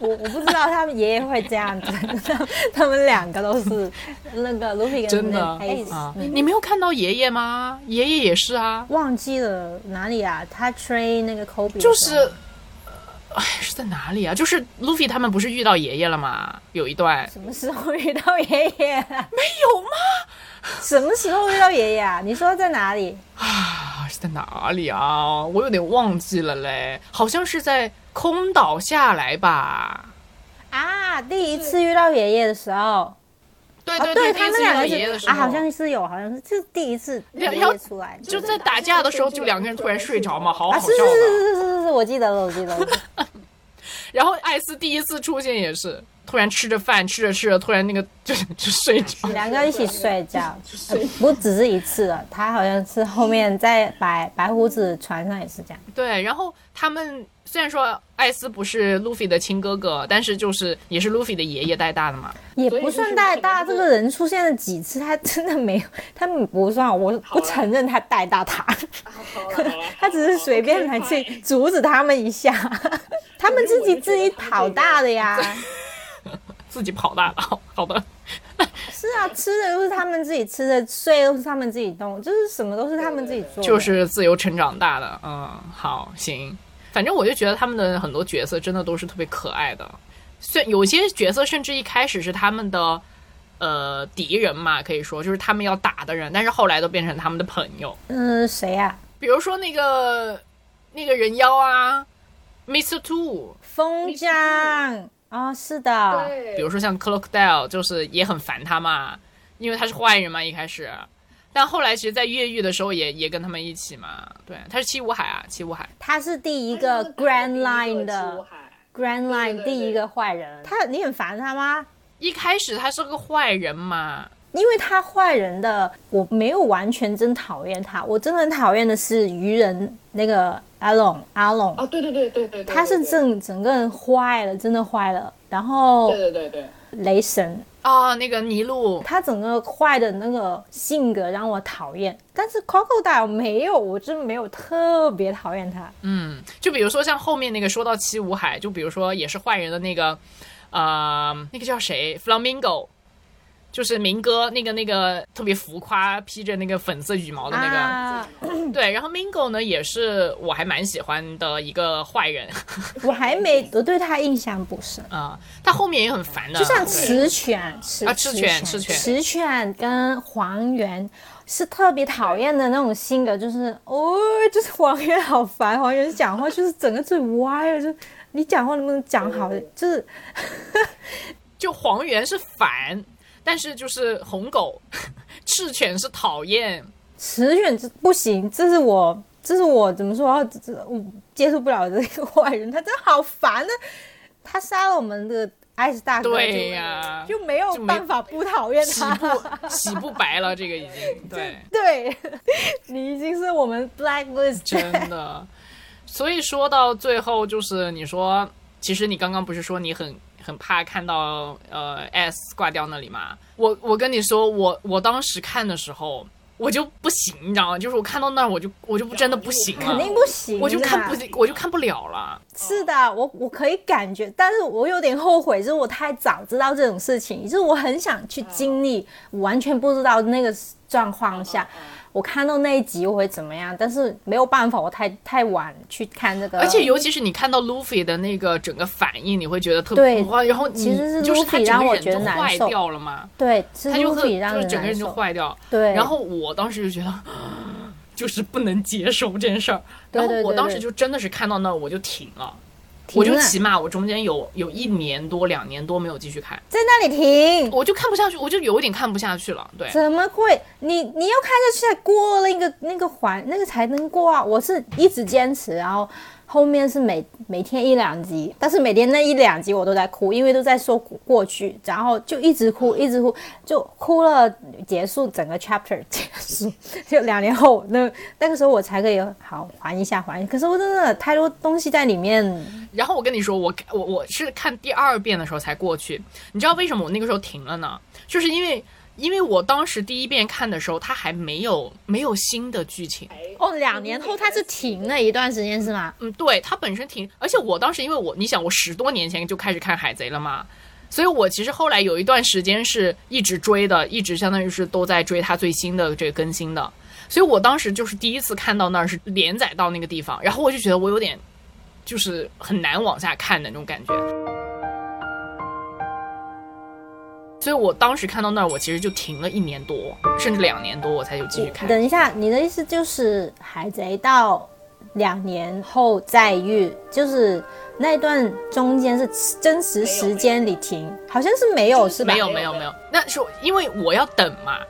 我我不知道他们爷爷会这样子，他们两个都是那个 Luffy 跟真的啊，你没有看到爷爷吗？爷爷也是啊，忘记了哪里啊？他 train 那个时候就是，哎，是在哪里啊？就是路飞他们不是遇到爷爷了吗？有一段什么时候遇到爷爷、啊？没有吗？什么时候遇到爷爷啊？你说在哪里？啊，是在哪里啊？我有点忘记了嘞，好像是在空岛下来吧。啊，第一次遇到爷爷的时候，对，对对，第一他们次遇到两个爷爷的时候，是啊，好像是有，好像是就第一次爷出来，就在打架的时候，就两个人突然睡着嘛，好啊，好笑是是是的。是是是，我记得了，我记得了。然后艾斯第一次出现也是突然吃着饭，吃着吃着，突然那个 就就睡着。两个一起睡觉，呃 不只是一次了，他好像是后面在白白胡子船上也是这样。对，然后他们虽然说艾斯不是路飞的亲哥哥，但是就是也是路飞的爷爷带大的嘛。也不算带大，这个人出现了几次，他真的没有，他不算，我不承认他带大他，他只是随便来去阻止他们一下，他们自己自己跑大的呀。自己跑大了，好好的，是啊，吃的都是他们自己吃的，睡都是他们自己动，就是什么都是他们自己做的。就是自由成长大的。嗯，好，行，反正我就觉得他们的很多角色真的都是特别可爱的，虽有些角色甚至一开始是他们的呃敌人嘛，可以说就是他们要打的人，但是后来都变成他们的朋友。嗯，谁呀、比如说那个那个人妖啊，Mr. Two，风将哦，是的，比如说像 Crocodile，就是也很烦他嘛，因为他是坏人嘛一开始，但后来其实，在越狱的时候也也跟他们一起嘛。对，他是七五海啊，七五海。他是第一个 Grand Line 的 Grand Line 第一个坏人。他你很烦他吗？一开始他是个坏人嘛，因为他坏人的，我没有完全真讨厌他，我真的很讨厌的是愚人那个阿龙阿龙，啊，对对对对对，他是整整个人坏了，真的坏了。然后对对对对，雷神，啊，那个尼禄，他整个坏的那个性格让我讨厌，但是 Crocodile 没有，我真没有特别讨厌他。嗯，就比如说像后面那个说到七武海，就比如说也是坏人的那个，呃，那个叫谁，Flamingo，就是明哥那个那个特别浮夸，披着那个粉色羽毛的那个，对，然后 Mingo 呢也是我还蛮喜欢的一个坏人。我还没，我对他印象不深。啊、他后面也很烦的，就像对。雌犬，雌啊赤犬池犬池犬跟黄猿是特别讨厌的那种性格，就是哦，就是黄猿好烦，黄猿讲话就是整个嘴歪了，就你讲话能不能讲好？就是 就黄猿是烦，但是就是红狗 赤犬是讨厌，雌犬这不行，这是我，这是我怎么说？这这我接受不了这个坏人，他真的好烦的！他杀了我们的艾斯大哥，对呀、就就没有办法不讨厌洗他。不洗不白了，这个已经 对。对，你已经是我们 blacklist 真的。所以说到最后，就是你说，其实你刚刚不是说你很很怕看到呃 S 挂掉那里嘛？我我跟你说，我我当时看的时候，我就不行，你知道吗？就是我看到那儿，我就我就真的不行了，肯定不行，我就看不我就看不了了。是的，我我可以感觉，但是我有点后悔，就是我太早知道这种事情，就是我很想去经历，我完全不知道那个状况下，我看到那一集我会怎么样，但是没有办法，我太太晚去看这个，而且尤其是你看到 Luffy 的那个整个反应，你会觉得特别哇，然后你其实是就是他 Luffy 整个人让我觉得就坏难受掉了嘛，对，是他就很 Luffy 让就是整个人就，坏掉。对，然后我当时就觉得，就是不能接受这件事儿。然后我当时就真的是看到那儿我就，停了我就起码我中间有有一年多两年多没有继续看，在那里停，我就看不下去，我就有点看不下去了。对，怎么会？你你要看下去才过了一个那个环，那个才能过啊！我是一直坚持，然后后面是每每天一两集，但是每天那一两集我都在哭，因为都在说过过去，然后就一直哭，一直哭，就哭了结束整个 chapter 结束，就两年后那那个时候我才可以好还一下还一下。可是我真的太多东西在里面，然后我跟你说，我我我是看第二遍的时候才过去，你知道为什么我那个时候停了呢？就是因为。因为我当时第一遍看的时候，它还没有没有新的剧情，哦，两年后它是停了一段时间是吗？嗯，对，它本身停，而且我当时因为我，你想我十多年前就开始看海贼了嘛，所以我其实后来有一段时间是一直追的，一直相当于是都在追它最新的这个更新的，所以我当时就是第一次看到那儿是连载到那个地方，然后我就觉得我有点就是很难往下看的那种感觉。所以我当时看到那儿，我其实就停了一年多，甚至两年多，我才有继续看。等一下，你的意思就是海贼到两年后再遇，就是那段中间是真实时间里停，好像是没有是吧？没有没有没有，那是因为我要等嘛，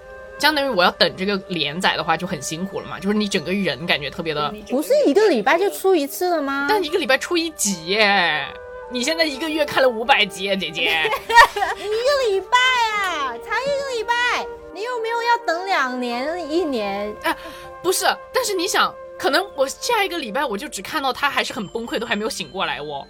相当于我要等这个连载的话就很辛苦了嘛，就是你整个人感觉特别的，不是一个礼拜就出一次了吗？但一个礼拜出一集耶，你现在一个月看了五百集，姐姐，一个礼拜啊，才一个礼拜，你有没有要等两年、一年？哎不是，但是你想，可能我下一个礼拜我就只看到他还是很崩溃，都还没有醒过来哦，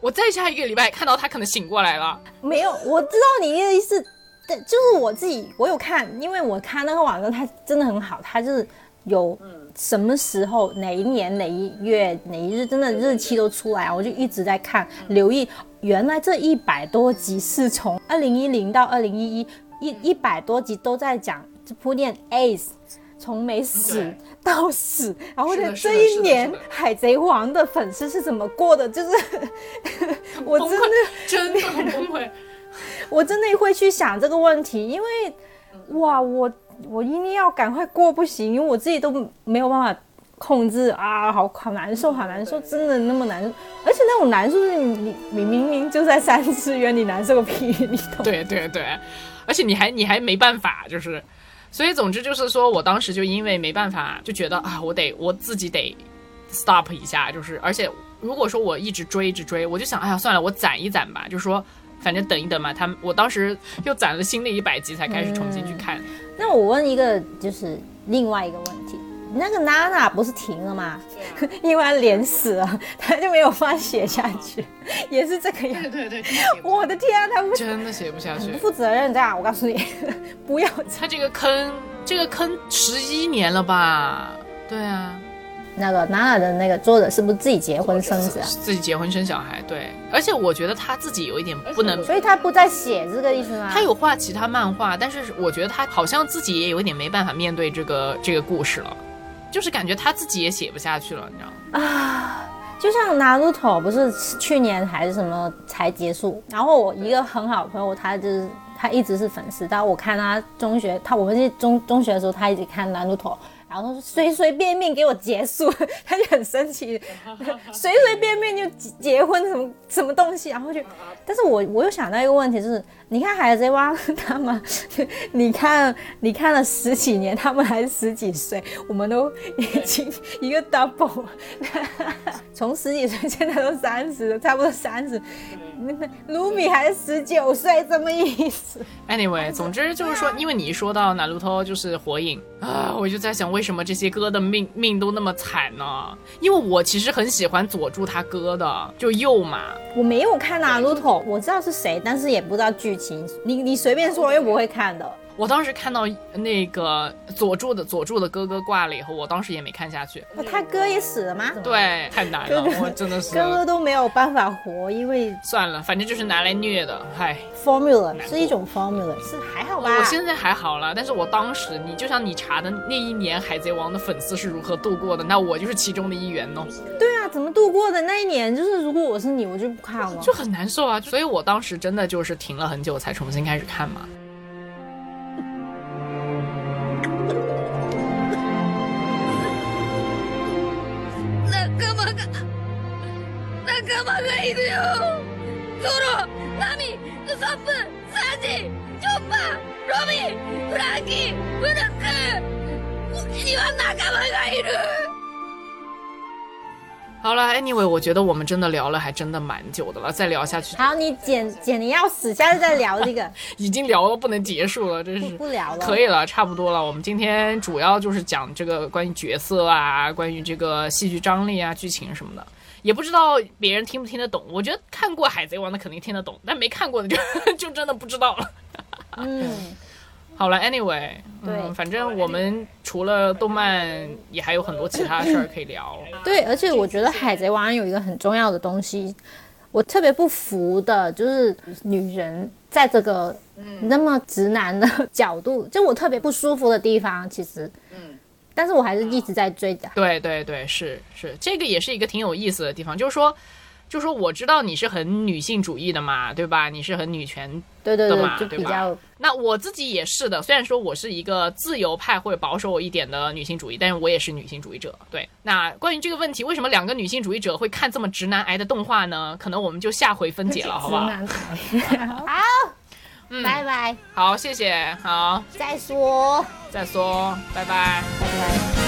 我再下一个礼拜看到他可能醒过来了，没有，我知道你的意思，但就是我自己，我有看，因为我看那个网站，它真的很好，它就是有什么时候、哪一年、哪一月、哪一日，真的日期都出来，我就一直在看，留意。原来这一百多集是从二零一零到二零一一，一一百多集都在讲铺垫 Ace 从没死到死，然后这一年海贼王的粉丝是怎么过的？就是我真的。真的很崩溃。我真的会去想这个问题，因为哇，我我一定要赶快过不行，因为我自己都没有办法控制啊，好好难受，好难受，真的那么难受，而且那种难受是你你明明就在三次元，你难受个屁，你懂？对对对，而且你还你还没办法，就是，所以总之就是说我当时就因为没办法，就觉得啊，我得我自己得 stop 一下，就是，而且如果说我一直追一直追，我就想，哎呀，算了，我攒一攒吧，就说。反正等一等嘛，他们我当时又攒了新的一百集才开始重新去看。那我问一个就是另外一个问题，那个娜娜不是停了吗？因为她脸死了，她就没有办法写下去，也是这个样对。对对，我的天啊，她不真的写不下去不。负责任，这样我告诉你，不要他这个坑，这个坑十一年了吧？对啊，那个娜娜的那个作者是不是自己结婚生子啊？自己结婚生小孩，对，而且我觉得他自己有一点不能所以他不再写这个意思吗？他有画其他漫画，但是我觉得他好像自己也有一点没办法面对这个这个故事了，就是感觉他自己也写不下去了，你知道吗？啊，就像拿路头不是去年还是什么才结束，然后我一个很好的朋友，他就是他一直是粉丝，但我看他中学，他我们是中中学的时候，他一直看拿路头。然后随随便便给我结束，他就很生气，随随便便就结结婚什么什么东西，然后就，但是我我又想到一个问题，就是你看海贼王他们，你看你看了十几年，他们还十几岁，我们都已经一个 double，从十几岁现在都三十了，差不多三十，卢米还是十九岁，什么意思？Anyway，总之就是说，因为你一说到哪路头就是火影啊，我就在想，为什么这些哥的命命都那么惨呢？因为我其实很喜欢佐助他哥的，就鼬嘛。我没有看哪路头，我知道是谁，但是也不知道剧情。你你随便说，又不会看的。我当时看到那个佐助的佐助的哥哥挂了以后，我当时也没看下去。哦他哥也死了吗？，对，太难了，我真的是哥哥都没有办法活，因为算了，反正就是拿来虐的，嗨。formula 是一种 formula，是还好吧？我现在还好了，但是我当时，你就像你查的那一年海贼王的粉丝是如何度过的，那我就是其中的一员哦，对啊，怎么度过的那一年？就是如果我是你，我就不看了。就很难受啊。所以我当时真的就是停了很久才重新开始看嘛。仲間がいるよゾロナミウソップサンジチョッパーロビンフランキーブルック僕には仲間がいる好了，anyway，我觉得我们真的聊了还真的蛮久的了，再聊下去好，你剪剪的要死，下次再聊这个，已经聊到不能结束了，真是。不聊了。可以了，差不多了。我们今天主要就是讲这个关于角色啊，关于这个戏剧张力啊、剧情什么的。 也不知道别人听不听得懂。我觉得看过《海贼王》的肯定听得懂，但没看过的就 就真的不知道了。嗯，好了，anyway，对嗯，反正我们除了动漫，也还有很多其他事儿可以聊。对，而且我觉得《海贼王》有一个很重要的东西，我特别不服的，就是女人在这个那么直男的 角度，就我特别不舒服的地方，其实，嗯，但是我还是一直在追的。对对对，是是，这个也是一个挺有意思的地方，就是说，就是说，我知道你是很女性主义的嘛，对吧？你是很女权对对的嘛，对，吧比较那我自己也是的，虽然说我是一个自由派或者保守一点的女性主义，但是我也是女性主义者。对，那关于这个问题，为什么两个女性主义者会看这么直男癌的动画呢？可能我们就下回分解了，好不好？直拜拜，好，谢谢，好，再说，再说，拜拜。拜拜。